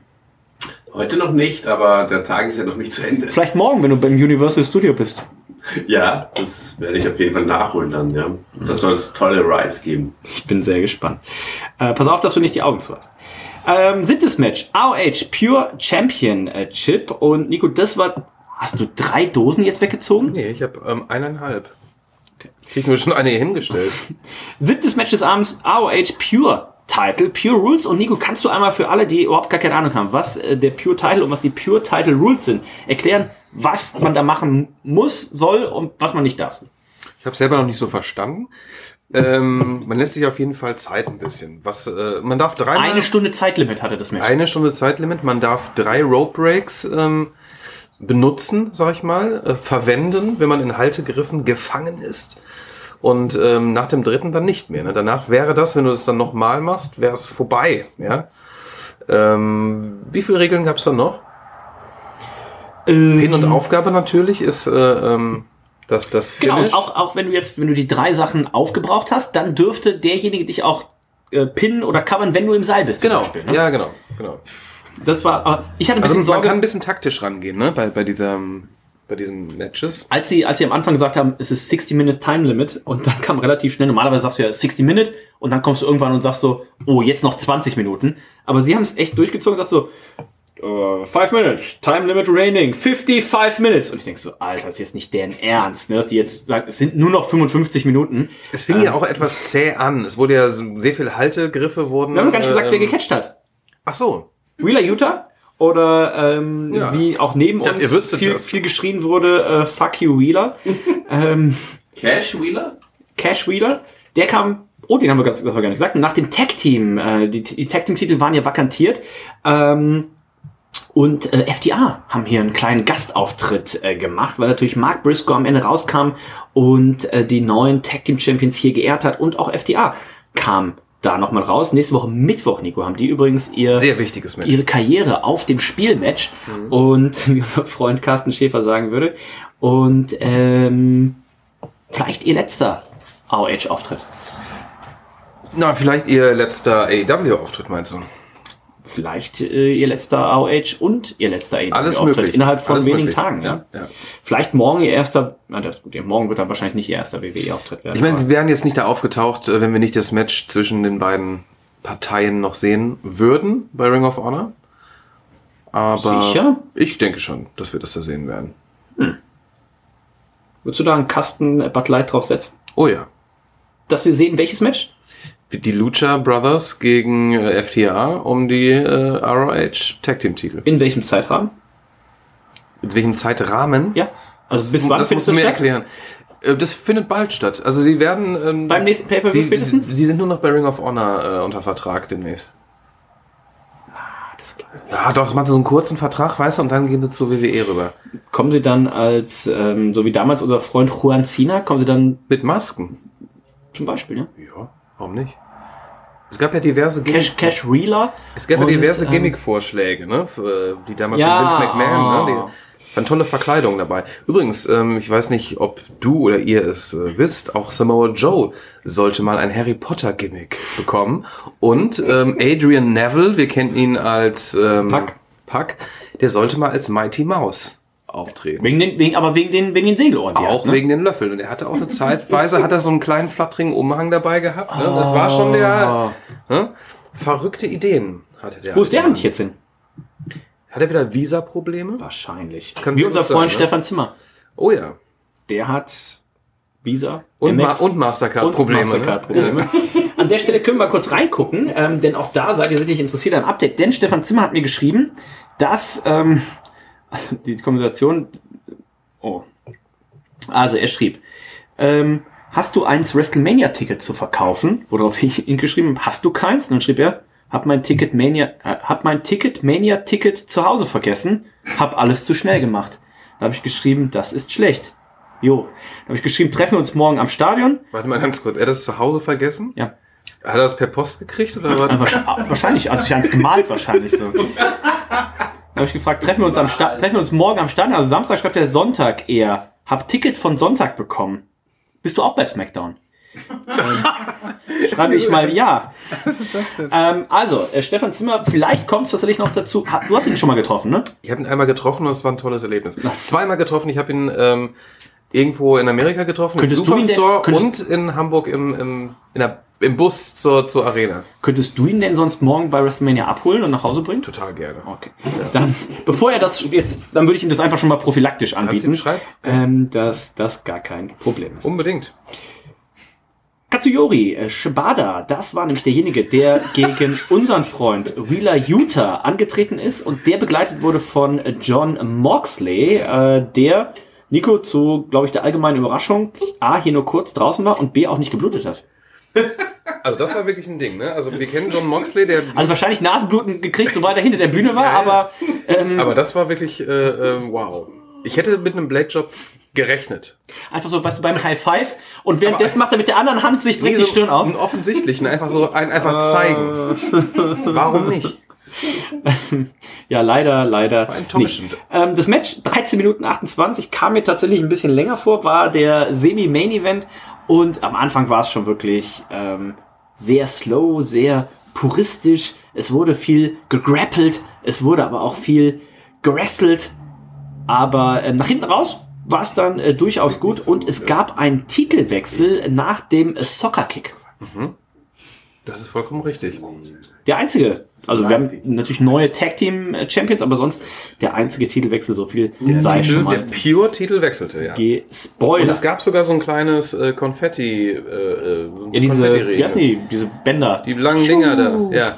Heute noch nicht, aber der Tag ist ja noch nicht zu Ende. Vielleicht morgen, wenn du beim Universal Studio bist. Ja, das werde ich auf jeden Fall nachholen dann, ja. Das soll es tolle Rides geben. Ich bin sehr gespannt. Äh, pass auf, dass du nicht die Augen zu hast. Ähm, siebtes Match. AOH Pure Championship. Und Nico, das war. Hast du drei Dosen jetzt weggezogen? Nee, ich habe ähm, eineinhalb. Krieg mir schon eine hier hingestellt. Siebtes Match des Abends. AOH Pure Title, Pure Rules. Und Nico, kannst du einmal für alle, die überhaupt gar keine Ahnung haben, was äh, der Pure Title und was die Pure Title Rules sind, erklären, was man da machen muss, soll und was man nicht darf? Ich habe selber noch nicht so verstanden. Ähm, man lässt sich auf jeden Fall Zeit ein bisschen. Was, äh, man darf dreimal Eine Stunde Zeitlimit hatte das Match. eine Stunde Zeitlimit. Man darf drei Rope Breaks ähm, benutzen, sag ich mal, äh, verwenden, wenn man in Haltegriffen gefangen ist. Und ähm, nach dem dritten dann nicht mehr. Ne? Danach wäre das, wenn du das dann nochmal machst, wäre es vorbei. Ja. Ähm, wie viele Regeln gab es dann noch? Hin- und Aufgabe natürlich ist äh, ähm, das, das Genau, Finish. und auch, auch wenn du jetzt, wenn du die drei Sachen aufgebraucht hast, dann dürfte derjenige dich auch äh, pinnen oder covern, wenn du im Seil bist. zum genau, Beispiel, ne? ja genau, genau. Das war, aber ich hatte ein Also bisschen man Sorge, kann ein bisschen taktisch rangehen, ne, bei, bei dieser, bei diesen Matches. als sie, als sie am Anfang gesagt haben, es ist 60 Minutes Time Limit und dann kam relativ schnell, normalerweise sagst du ja 60 Minutes und dann kommst du irgendwann und sagst so, oh, jetzt noch 20 Minuten. Aber sie haben es echt durchgezogen und sagt so, äh, 5 Minutes, Time Limit Raining, 55 Minutes. Und ich denk so, Alter, das ist jetzt nicht deren Ernst, ne? dass die jetzt sagen, es sind nur noch 55 Minuten. Es fing ja auch etwas zäh an. Es wurde ja sehr viel Haltegriffe wurden. Wir haben gar nicht gesagt, wer ähm, gecatcht hat. Ach so. Wheeler Utah oder ähm, Ja. wie auch neben dachte, uns ihr wüsstet viel, das. viel geschrien wurde, äh, Fuck you Wheeler. ähm, Cash Wheeler? Cash Wheeler, der kam, oh, den haben wir, ganz, das haben wir gar nicht gesagt, nach dem Tag Team, äh, die, die Tag Team Titel waren ja vakantiert, ähm, und äh, FDA haben hier einen kleinen Gastauftritt äh, gemacht, weil natürlich Mark Briscoe am Ende rauskam und äh, die neuen Tag Team Champions hier geehrt hat und auch FDA kam da nochmal raus. Nächste Woche Mittwoch, Nico, haben die übrigens ihr Sehr wichtiges Match. ihre Karriere auf dem Spielmatch und wie unser Freund Carsten Schäfer sagen würde und ähm, vielleicht ihr letzter AOH-Auftritt. Na, vielleicht ihr letzter AEW-Auftritt, meinst du? Vielleicht äh, ihr letzter AOH und ihr letzter Alles AEW-Auftritt möglich. innerhalb von Alles wenigen möglich. Tagen. Ja. Ja. Vielleicht morgen ihr erster, na das ist gut, morgen wird dann wahrscheinlich nicht ihr erster WWE-Auftritt werden. Ich meine, sie wären jetzt nicht da aufgetaucht, äh, wenn wir nicht das Match zwischen den beiden Parteien noch sehen würden bei Ring of Honor. Aber Sicher? ich denke schon, dass wir das da sehen werden. würdest du da einen Kasten Bud Light draufsetzen? Oh ja. Dass wir sehen, welches Match? Die Lucha Brothers gegen äh, FTA um die äh, ROH Tag Team Titel. In welchem Zeitrahmen? Mit welchem Zeitrahmen? Ja. Also bis wann das musst du mir statt? erklären. Äh, Das findet bald statt. Also sie werden ähm, Beim nächsten Pay-Per-View sie, spätestens? Sie, sie sind nur noch bei Ring of Honor äh, unter Vertrag demnächst. Das klar. Ja, doch, das machen sie so einen kurzen Vertrag, weißt du, und dann gehen sie zur WWE rüber. Kommen Sie dann als, ähm, so wie damals unser Freund Juan Cena, kommen Sie dann Mit Masken. zum Beispiel, ne? Ja, warum nicht? Es gab ja diverse Cash, Cash Reeler. Es gab ja diverse ähm, Gimmick-Vorschläge, ne? für, Die damals Ja. von Vince McMahon, ne? Die waren tolle Verkleidungen dabei. Übrigens, ähm, ich weiß nicht, ob du oder ihr es äh, wisst, auch Samoa Joe sollte mal ein Harry Potter-Gimmick bekommen. Und ähm, Adrian Neville, wir kennen ihn als ähm, Puck. Puck, der sollte mal als Mighty Mouse auftreten. Wegen den, wegen, aber wegen den, wegen den Segelohren. Auch hat, ne? wegen den Löffeln. Und er hatte auch eine Zeitweise, hat er so einen kleinen flatterigen Umhang dabei gehabt. Ne? Das war schon der ne? verrückte Ideen hatte der. Wo ist der eigentlich jetzt hin? Hat er wieder Visa-Probleme? Wahrscheinlich. Wie unser gut sein, Freund ne? Stefan Zimmer. Oh ja. Der hat Visa Und, Ma und Mastercard-Probleme. und Mastercard-Probleme. An der Stelle können wir mal kurz reingucken, ähm, denn auch da seid ihr sicherlich interessiert am Update. Denn Stefan Zimmer hat mir geschrieben, dass ähm, also die Konversation. Oh. Also er schrieb, ähm, hast du eins WrestleMania-Ticket zu verkaufen? Worauf ich ihn geschrieben habe, hast du keins? Und dann schrieb er, hab mein Ticket Mania, äh, hab mein Ticket Mania-Ticket zu Hause vergessen, hab alles zu schnell gemacht. Da habe ich geschrieben, das ist schlecht. Jo. Da habe ich geschrieben, treffen wir uns morgen am Stadion. Warte mal ganz kurz. Er hat das zu Hause vergessen? Ja. Hat er das per Post gekriegt? Oder was? wahrscheinlich, wahrscheinlich, also ich eins gemalt wahrscheinlich so. Habe ich gefragt, treffen wir uns am Sta treffen wir uns morgen am Stadion, also Samstag schreibt er Sonntag eher. Hab Ticket von Sonntag bekommen. Bist du auch bei SmackDown? Schreibe ich mal ja. Was ist das denn? Ähm, also, äh, Stefan Zimmer, vielleicht kommt es tatsächlich noch dazu. Ha, du hast ihn schon mal getroffen, ne? Ich habe ihn einmal getroffen und es war ein tolles Erlebnis. Zweimal getroffen. Ich habe ihn ähm, irgendwo in Amerika getroffen, Könntest im denn- Superstore könntest- und in Hamburg im, im, der, im Bus zur, zur Arena. Könntest du ihn denn sonst morgen bei WrestleMania abholen und nach Hause bringen? Total gerne. Okay. Dann, bevor er das jetzt, dann würde ich ihm das einfach schon mal prophylaktisch anbieten. ihm schreiben? Ähm, dass das gar kein Problem ist. Unbedingt. Katsuyori äh, Shibada, das war nämlich derjenige, der gegen unseren Freund Wheeler Utah angetreten ist und der begleitet wurde von John Moxley, äh, der Nico zu, glaube ich, der allgemeinen Überraschung A, hier nur kurz draußen war und B, auch nicht geblutet hat. Also das war wirklich ein Ding, ne? Also wir kennen John Moxley, der. Also wahrscheinlich Nasenbluten gekriegt, sobald er hinter der Bühne war, aber ähm, aber das war wirklich äh, äh, wow. Ich hätte mit einem Blade Job gerechnet. einfach so, weißt du, beim High Five und währenddessen macht er mit der anderen Hand sich direkt Nee, die so Stirn auf. Einen offensichtlichen, einfach so ein einfach zeigen. Warum nicht? Ja, leider, leider. Nicht. Ähm, das Match 13 Minuten 28 kam mir tatsächlich ein bisschen länger vor, war der Semi-Main-Event und am Anfang war es schon wirklich ähm, sehr slow, sehr puristisch. Es wurde viel gegrappelt, es wurde aber auch viel gerestelt. Aber ähm, nach hinten raus war es dann äh, durchaus gut und es gab einen Titelwechsel nach dem äh, Soccer-Kick. Das ist vollkommen richtig. Der einzige. Also wir haben natürlich neue Tag Team Champions, aber sonst der einzige Titelwechsel, so viel sei Titel, schon der mal Pure-Titel wechselte, ja. Und gespoilert. es gab sogar so ein kleines äh, Konfetti. Äh, äh, ja, diese, wie heißen die, diese Bänder. Die langen Dinger da, ja.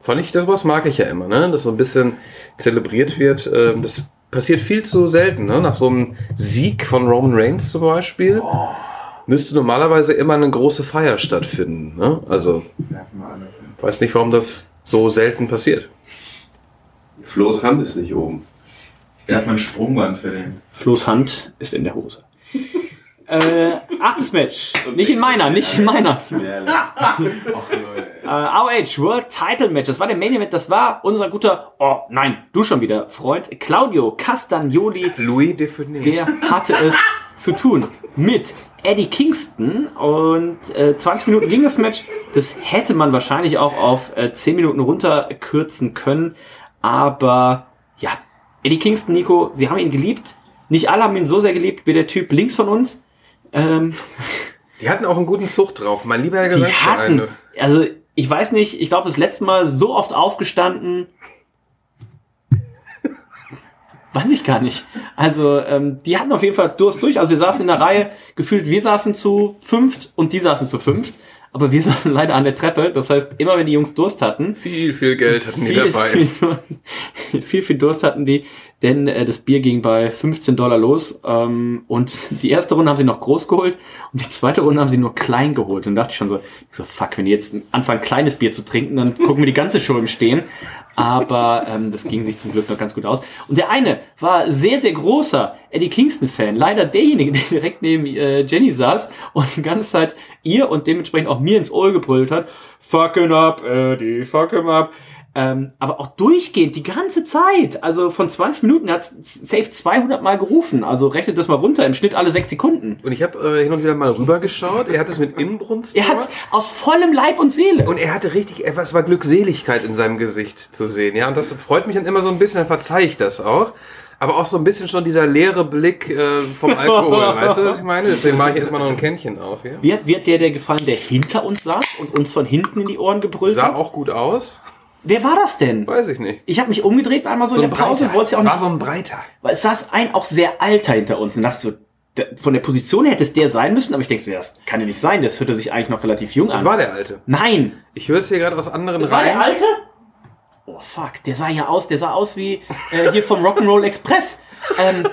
Fand ich, das was mag ich ja immer, ne? Dass so ein bisschen zelebriert wird. Ähm, das passiert viel zu selten, ne? Nach so einem Sieg von Roman Reigns zum Beispiel müsste normalerweise immer eine große Feier stattfinden, ne? Also, weiß nicht, warum das so selten passiert. Flo's Hand ist nicht oben. Ich werfe mein Sprungband für den. Flo's Hand ist in der Hose. Äh, achtes Match. Nicht in meiner, nicht in meiner. Äh, ROH World Title Match. Das war der Main Event. Das war unser guter, oh nein, du schon wieder, Freund, Claudio Castagnoli. Louis Defune. Der hatte es zu tun mit Eddie Kingston und äh, 20 Minuten ging das Match. Das hätte man wahrscheinlich auch auf äh, 10 Minuten runterkürzen können. Aber ja, Eddie Kingston, Nico, sie haben ihn geliebt. Nicht alle haben ihn so sehr geliebt wie der Typ links von uns. Ähm, Die hatten auch einen guten Zug drauf. Mein lieber Herr die Gesangsverein. hatten, also ich weiß nicht, ich glaube das letzte Mal so oft aufgestanden. Weiß ich gar nicht. Also, ähm, die hatten auf jeden Fall Durst durch. Also wir saßen in der Reihe, gefühlt wir saßen zu fünft und die saßen zu fünft. Aber wir saßen leider an der Treppe. Das heißt, immer wenn die Jungs Durst hatten, Viel, viel Geld hatten die viel, dabei. viel, viel, viel Durst hatten die, denn äh, das Bier ging bei 15 Dollar los. Ähm, und die erste Runde haben sie noch groß geholt und die zweite Runde haben sie nur klein geholt. Und da dachte ich schon so, ich so, fuck, wenn die jetzt anfangen, kleines Bier zu trinken, dann gucken wir die ganze Show im Stehen. Aber ähm, das ging sich zum Glück noch ganz gut aus. Und der eine war sehr, sehr großer Eddie Kingston-Fan. Leider derjenige, der direkt neben äh, Jenny saß und die ganze Zeit ihr und dementsprechend auch mir ins Ohr gebrüllt hat. Fuck up, Eddie, fuck him up. Ähm, aber auch durchgehend, die ganze Zeit. Also von 20 Minuten hat safe 200 Mal gerufen. Also rechnet das mal runter, im Schnitt alle 6 Sekunden. Und ich habe äh, hin und wieder mal rübergeschaut. Er hat es mit Inbrunst Er hat's gemacht. aus vollem Leib und Seele. Und er hatte richtig, es war Glückseligkeit in seinem Gesicht zu sehen. Ja, und das freut mich dann immer so ein bisschen, dann verzeih ich das auch. Aber auch so ein bisschen schon dieser leere Blick äh, vom Alkohol, weißt du, was ich meine? Deswegen mache ich erstmal noch ein Kännchen auf hier. Wie hat, wie hat der der gefallen, der hinter uns saß und uns von hinten in die Ohren gebrüllt Sah hat? auch gut aus. Wer war das denn? Weiß ich nicht. Ich habe mich umgedreht einmal so, in der Pause und wollte es ja auch war nicht. so ein breiter. weil es saß ein auch sehr alter hinter uns und dachte so, der, von der Position her hätte es der sein müssen, aber ich denke so, ja, das kann ja nicht sein, das hörte sich eigentlich noch relativ jung Das an. war der alte. Nein! Ich höre es hier gerade aus anderen Das war der alte? Oh fuck, der sah ja aus, der sah aus wie äh, hier vom Rock'n'Roll Express. Ähm,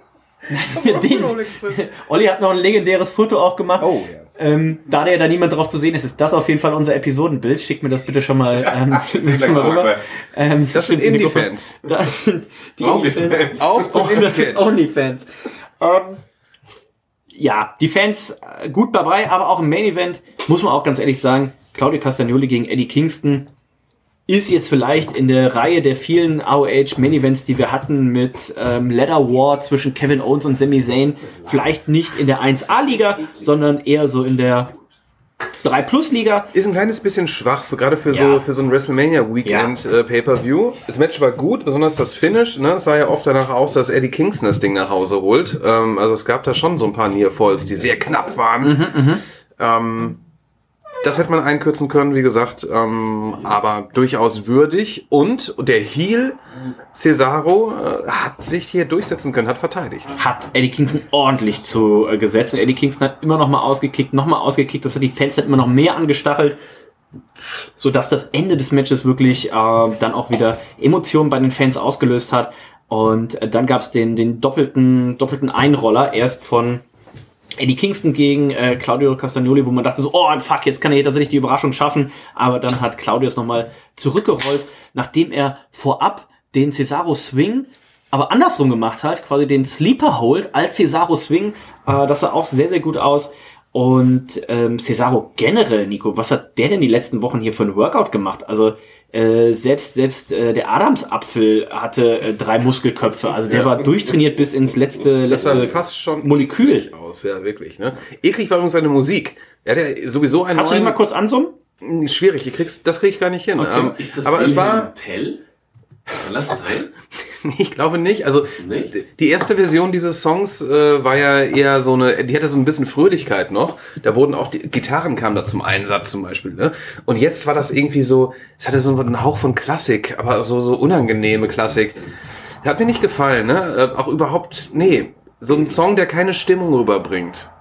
nein, den. Olli hat noch ein legendäres Foto auch gemacht. Oh, ja. Ähm, da der da niemand drauf zu sehen ist, ist das auf jeden Fall unser Episodenbild. Schickt mir das bitte schon mal, ähm, schon mal rüber. Ähm, Das sind Indie-Fans. Das sind die Onlyfans. Indie-Fans. Auf Oh, das ist. Onlyfans. Ähm, ja, die Fans äh, gut dabei, aber auch im Main Event muss man auch ganz ehrlich sagen, Claudio Castagnoli gegen Eddie Kingston ist jetzt vielleicht in der Reihe der vielen AOH Main Events, die wir hatten mit ähm, Leather War zwischen Kevin Owens und Sami Zayn, vielleicht nicht in der 1A-Liga, sondern eher so in der 3-Plus-Liga. Ist ein kleines bisschen schwach, für, gerade für, Ja. so, für so ein WrestleMania Weekend äh, Pay-Per-View. Das Match war gut, besonders das Finish. Ne? Es sah ja oft danach aus, dass Eddie Kingston das Ding nach Hause holt. Ähm, also es gab da schon so ein paar Near-Falls, die sehr knapp waren. ähm, das hätte man einkürzen können, wie gesagt, ähm, aber durchaus würdig. Und der Heel Cesaro äh, hat sich hier durchsetzen können, hat verteidigt. hat Eddie Kingston ordentlich zu äh, gesetzt und Eddie Kingston hat immer noch mal ausgekickt, noch mal ausgekickt, das hat die Fans dann immer noch mehr angestachelt, sodass das Ende des Matches wirklich äh, dann auch wieder Emotionen bei den Fans ausgelöst hat und äh, dann gab es den, den doppelten, doppelten Einroller, erst von Eddie Kingston gegen äh, Claudio Castagnoli, wo man dachte so, oh fuck, jetzt kann er hier tatsächlich die Überraschung schaffen. Aber dann hat Claudio es nochmal zurückgerollt, nachdem er vorab den Cesaro Swing aber andersrum gemacht hat, quasi den Sleeper Hold als Cesaro Swing. Äh, das sah auch sehr, sehr gut aus. Und ähm, Cesaro generell, Nico, was hat der denn die letzten Wochen hier für ein Workout gemacht? Also äh, selbst selbst äh, der Adamsapfel hatte äh, drei Muskelköpfe. Also der Ja. war durchtrainiert bis ins letzte Das sah letzte fast schon Molekül. eklig aus, ja, wirklich. Ne? Eklig war übrigens seine Musik. Er hat ja sowieso einen Kannst du die mal kurz ansummen? kurz... Schwierig, ich krieg's, das krieg ich gar nicht hin. Ähm, Ist das aber es war... Tell? Kann das sein? Nee, ich glaube nicht. Also Nicht? die erste Version dieses Songs äh, war ja eher so eine, die hatte so ein bisschen Fröhlichkeit noch. Da wurden auch die Gitarren kamen da zum Einsatz zum Beispiel. Ne? Und jetzt war das irgendwie so, es hatte so einen Hauch von Klassik, aber so so unangenehme Klassik. Hat mir nicht gefallen. Ne? Äh, auch überhaupt, nee, so ein Song, der keine Stimmung rüberbringt.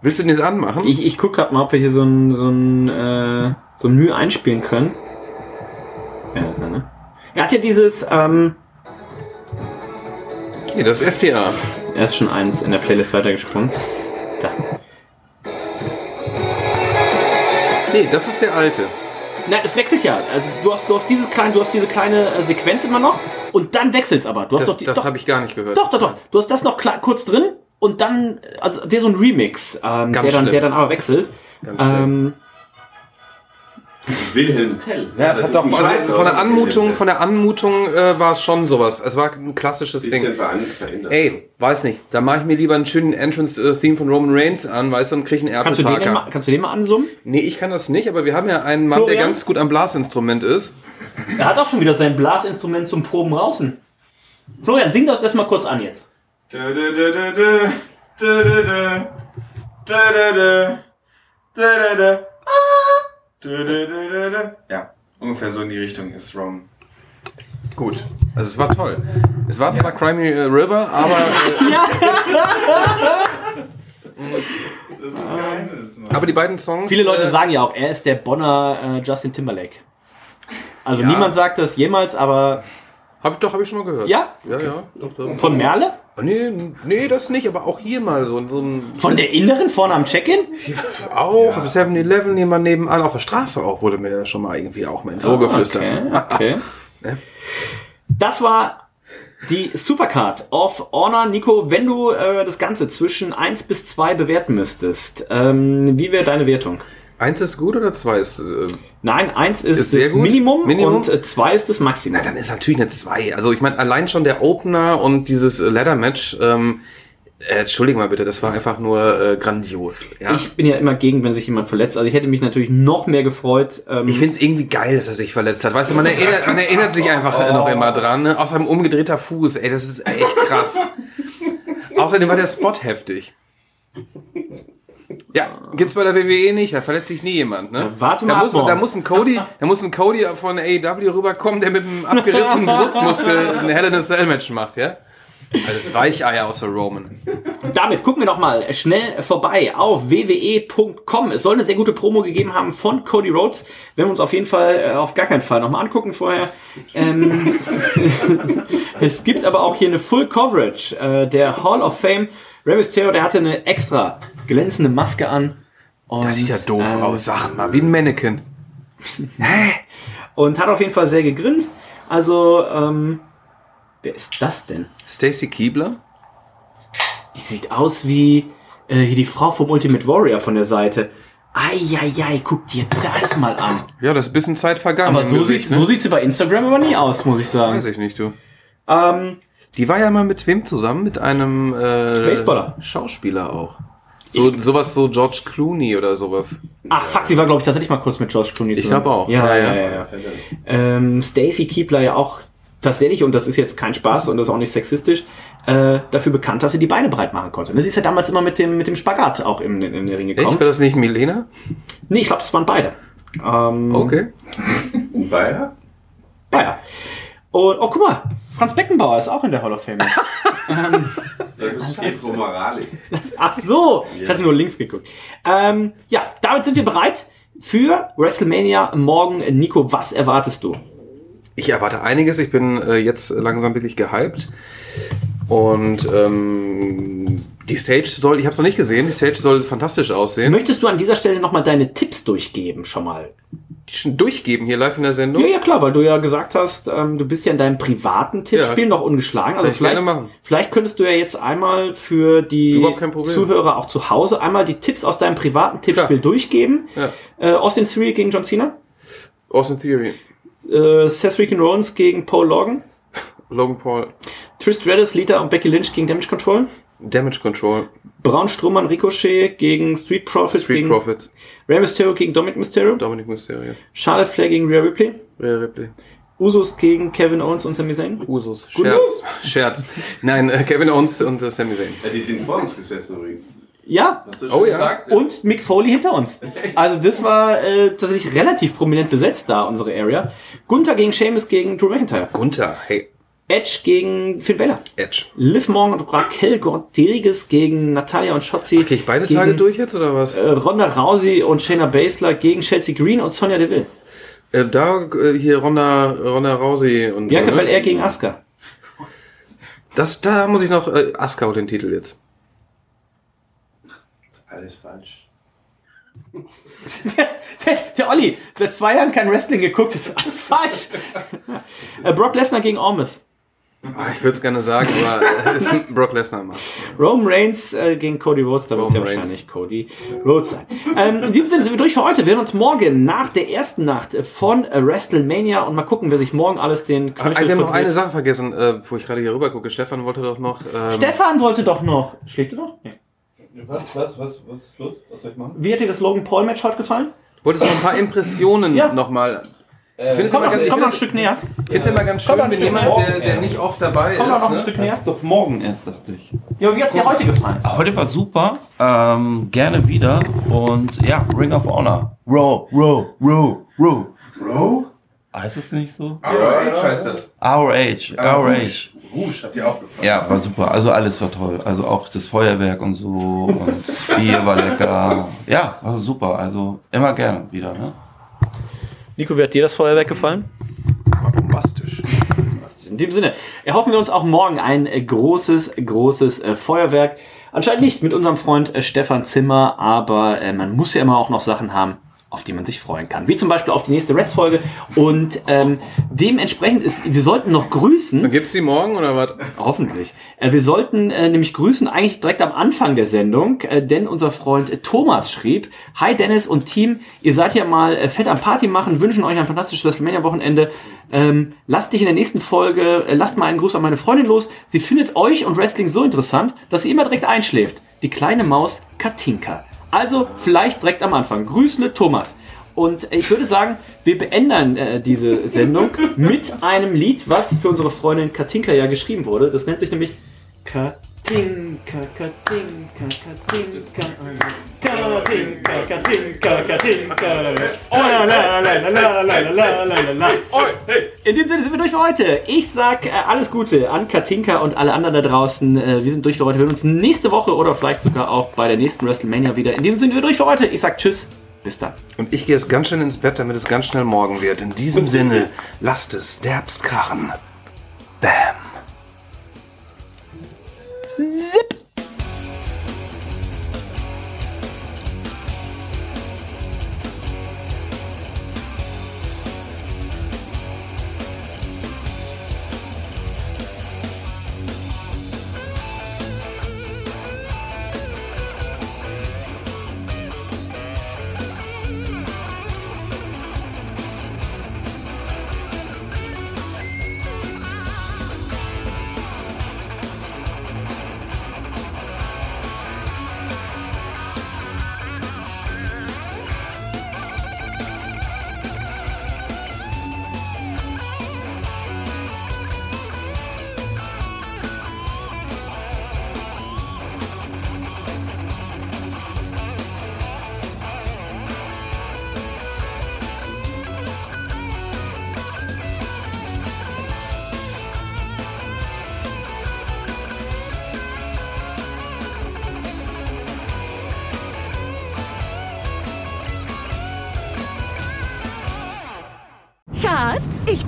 Willst du den jetzt anmachen? Ich, ich guck grad mal, ob wir hier so ein, so ein, äh, so ein Mühe einspielen können. Ja, ist er, ne? Er hat ja dieses, ähm, nee, das ist FTA. er ist schon eins in der Playlist weitergesprungen. Da. Nee, das ist der alte. Na, es wechselt ja. Also du hast, du hast dieses kleine, du hast diese kleine äh, Sequenz immer noch und dann wechselt's aber. Du hast Das, doch die, das habe ich gar nicht gehört. doch, doch, doch. Du hast das noch klar, kurz drin und dann, also wäre so ein Remix, ähm, der, dann, schlimm. der dann aber wechselt. Ganz schlimm. Ähm, Wilhelm Tell. Ja, es Das hat doch, also von der? Anmutung, von der Anmutung äh, war es schon sowas. Es war ein klassisches Ding. Ey, weiß nicht. Da mache ich mir lieber einen schönen Entrance-Theme von Roman Reigns an, weißt du, und kriege einen Erpel kannst, du den denn Parker. mal, kannst du den mal ansummen? Nee, ich kann das nicht, aber wir haben ja einen Mann, der Florian? ganz gut am Blasinstrument ist. Er hat auch schon wieder sein Blasinstrument zum Proben draußen. Florian, sing doch das mal kurz an jetzt. Ja, ungefähr so in die Richtung ist Rom. Gut. Also es war toll. Es war zwar Crimey äh, River, aber, äh, Das ist Geheimnis. Mann. aber die beiden Songs. Viele Leute äh, sagen ja auch, er ist der Bonner äh, Justin Timberlake. Also Ja. niemand sagt das jemals, aber Hab, doch, habe ich schon mal gehört. Ja? Ja, ja. Doch, doch. von Merle? Oh, nee, nee, das nicht, aber auch hier mal so, so ein. Von der Inneren vorne am Check-in? Auch, am 7-Eleven, jemand nebenan, auf der Straße auch, wurde mir das schon mal irgendwie auch mal ins Ohr geflüstert. Okay, okay. Das war die Supercard of Honor. Nico, wenn du äh, das Ganze zwischen 1 bis 2 bewerten müsstest, ähm, wie wäre deine Wertung? Eins ist gut oder zwei ist. Äh, Nein, 1 ist, Ist sehr das gut. Minimum, Minimum. und 2 ist das Maximum. na, dann ist natürlich eine zwei. Also ich meine, allein schon der Opener und dieses äh, Ladder-Match, ähm, äh, entschuldige mal bitte, das war einfach nur äh, grandios. Ja? Ich bin ja immer gegen, wenn sich jemand verletzt. Also ich hätte mich natürlich noch mehr gefreut. Ähm, Ich finde es irgendwie geil, dass er sich verletzt hat. Weißt du, man erinnert, man erinnert sich einfach äh, noch immer dran. Ne? Außer ein umgedrehter Fuß. Ey, das ist echt krass. Außerdem war der Spot heftig. Ja, gibt's bei der WWE nicht. Da verletzt sich nie jemand. Ne? warte mal da muss, da muss ein Cody, da muss ein Cody von AEW rüberkommen, der mit einem abgerissenen Brustmuskel ein Hell in a Cell Match macht, ja? Alles Weicheier außer Roman. Damit gucken wir noch mal schnell vorbei auf wwe.com. Es soll eine sehr gute Promo gegeben haben von Cody Rhodes. Werden wir uns auf jeden Fall äh, auf gar keinen Fall noch mal angucken vorher. Ähm, es gibt aber auch hier eine Full Coverage äh, der Hall of Fame. Rey Mysterio, der hatte eine extra glänzende Maske an. Und, Das sieht ja doof ähm, aus, sag mal, wie ein Mannequin. Und hat auf jeden Fall sehr gegrinst. Also, ähm, wer ist das denn? Stacy Keebler? Die sieht aus wie äh, hier die Frau vom Ultimate Warrior von der Seite. Eieiei, guck dir das mal an. Ja, das ist ein bisschen Zeit vergangen. Aber so, Gesicht, sieht, ne? so sieht sie bei Instagram aber nie aus, muss ich sagen. Weiß ich nicht, du. Ähm, Die war ja mal mit wem zusammen? Mit einem äh, Baseballer. Schauspieler auch. So, sowas so George Clooney oder sowas. ach, fuck, sie war, glaube ich, tatsächlich mal kurz mit George Clooney Ich zusammen. glaub auch. Ja, Ja, ja, ja. ja. ja. Ähm, Stacy Keebler ja auch tatsächlich, und das ist jetzt kein Spaß und das ist auch nicht sexistisch, äh, dafür bekannt, dass sie die Beine breit machen konnte. Und sie ist ja damals immer mit dem, mit dem Spagat auch in, in, in den Ring Echt? gekommen. War das nicht Milena? Nee, ich glaube, es waren beide. Ähm, Okay. Bayer? Ja. Und, oh, guck mal, Franz Beckenbauer ist auch in der Hall of Fame jetzt. Das ist Pietro Morales. Ach so, ich hatte nur links geguckt. Ähm, ja, damit sind wir bereit für WrestleMania morgen. Nico, was erwartest du? Ich erwarte einiges. Ich bin äh, jetzt langsam wirklich gehypt. Und ähm, Die Stage soll, ich habe es noch nicht gesehen, die Stage soll fantastisch aussehen. Möchtest du an dieser Stelle nochmal deine Tipps durchgeben, schon mal? Schon durchgeben hier live in der Sendung. Ja, ja, klar, weil du ja gesagt hast, ähm, du bist ja in deinem privaten Tippspiel Ja. noch ungeschlagen. Also vielleicht, vielleicht könntest du ja jetzt einmal für die. Zuhörer auch zu Hause einmal die Tipps aus deinem privaten Tippspiel Klar. durchgeben. Ja. Äh, Austin Theory gegen John Cena, Austin Theory. äh, Seth Freaking Rollins gegen Paul Logan, Logan Paul. Trish Stratus, Lita und Becky Lynch gegen Damage Control, Damage Control. Braun Strowman Ricochet gegen Street Profits Street gegen Profits. Rey Mysterio gegen Dominic Mysterio, Dominic Mysterio. Charlotte Flair gegen Rhea Ripley, Rhea Ripley. Usos gegen Kevin Owens und Sami Zayn. Usos. Scherz. Scherz. Nein, äh, Kevin Owens und äh, Sami Zayn. Ja, die sind vor uns gesessen übrigens. Ja, Oh ja. gesagt? und Mick Foley hinter uns. Also das war äh, tatsächlich relativ prominent besetzt da, unsere Area. Gunther gegen Sheamus gegen Drew McIntyre. Gunther. Hey. Edge gegen Finn Balor. Edge. Liv Morgan und Raquel Rodriguez gegen Natalia und Shotzi. Krieg ich beide gegen, Tage durch jetzt oder was? Äh, Ronda Rousey und Shayna Baszler gegen Chelsea Green und Sonja Deville. Äh, da äh, hier Ronda, Ronda Rousey und Bianca so. ne? Belair gegen Asuka. Das, da muss ich noch äh, Asuka holt den Titel jetzt. Alles falsch. der, der Olli, seit zwei Jahren kein Wrestling geguckt, ist alles falsch. äh, Brock Lesnar gegen Ormus. Ah, ich würde es gerne sagen, aber es ist Brock Lesnar macht's. Roman Reigns äh, gegen Cody Rhodes, da wird es ja Reigns. wahrscheinlich Cody Rhodes sein. Ähm, in diesem Sinne sind wir durch für heute. Wir hören uns morgen nach der ersten Nacht von WrestleMania und mal gucken, wer sich morgen alles den Ah, Knöchel wir haben noch eine Sache vergessen, äh, wo ich gerade hier rüber gucke. Stefan wollte doch noch. Ähm, Stefan wollte doch noch. Schläfst du noch? Nee. Was, was, was, was ist los? Was soll ich machen? Wie hat dir das Logan Paul Match heute gefallen? wolltest noch ein paar Impressionen Ja. nochmal. Äh, Komm ganz- komm noch ein Stück näher. Ich finde es immer ganz Komm schön, noch ein wenn Stück jemand, näher. der, der nicht oft dabei Komm ist. noch ein ne? Stück das näher. ist doch morgen erst, dachte ich. Ja, wie hat es dir heute gefallen? Heute war super. Ähm, gerne wieder. Und ja, Ring of Honor. Row, row, row, row. Row? Heißt es nicht so? RH heißt das. Our Age, Our Age. Rouge hat dir auch gefallen. Ja, war super. Also alles war toll. Also auch das Feuerwerk und so. Und das Bier war lecker. Ja, war super. Also immer gerne wieder. Ne? Nico, wie hat dir das Feuerwerk gefallen? War bombastisch. In dem Sinne, erhoffen wir uns auch morgen ein äh, großes, großes äh, Feuerwerk. Anscheinend nicht mit unserem Freund äh, Stefan Zimmer, aber man muss ja immer auch noch Sachen haben, auf die man sich freuen kann. Wie zum Beispiel auf die nächste Reds-Folge. Und ähm, dementsprechend ist, wir sollten noch grüßen. Gibt's die morgen oder was? Hoffentlich. Äh, wir sollten äh, nämlich grüßen eigentlich direkt am Anfang der Sendung, äh, denn unser Freund Thomas schrieb, Hi Dennis und Team, ihr seid ja mal äh, fett am Party machen, wünschen euch ein fantastisches WrestleMania-Wochenende. Ähm, lasst dich in der nächsten Folge, äh, lasst mal einen Gruß an meine Freundin los. Sie findet euch und Wrestling so interessant, dass sie immer direkt einschläft. Die kleine Maus Katinka. Also vielleicht direkt am Anfang. Grüßle Thomas. Und ich würde sagen, wir beenden äh, diese Sendung mit einem Lied, was für unsere Freundin Katinka ja geschrieben wurde. Das nennt sich nämlich Katinka, Katinka, Katinka, Katinka, Katinka, Katinka, Katinka. Oh, la, la, la, la, la, la, la, la la. In dem Sinne sind wir durch für heute. Ich sag alles Gute an Katinka und alle anderen da draußen. Wir sind durch für heute. Wir hören uns nächste Woche oder vielleicht sogar auch bei der nächsten WrestleMania wieder. In dem Sinne sind wir durch für heute. Ich sag Tschüss. Bis dann. Und ich gehe jetzt ganz schnell ins Bett, damit es ganz schnell morgen wird. In diesem Sinne, lasst es derbst krachen. Bam.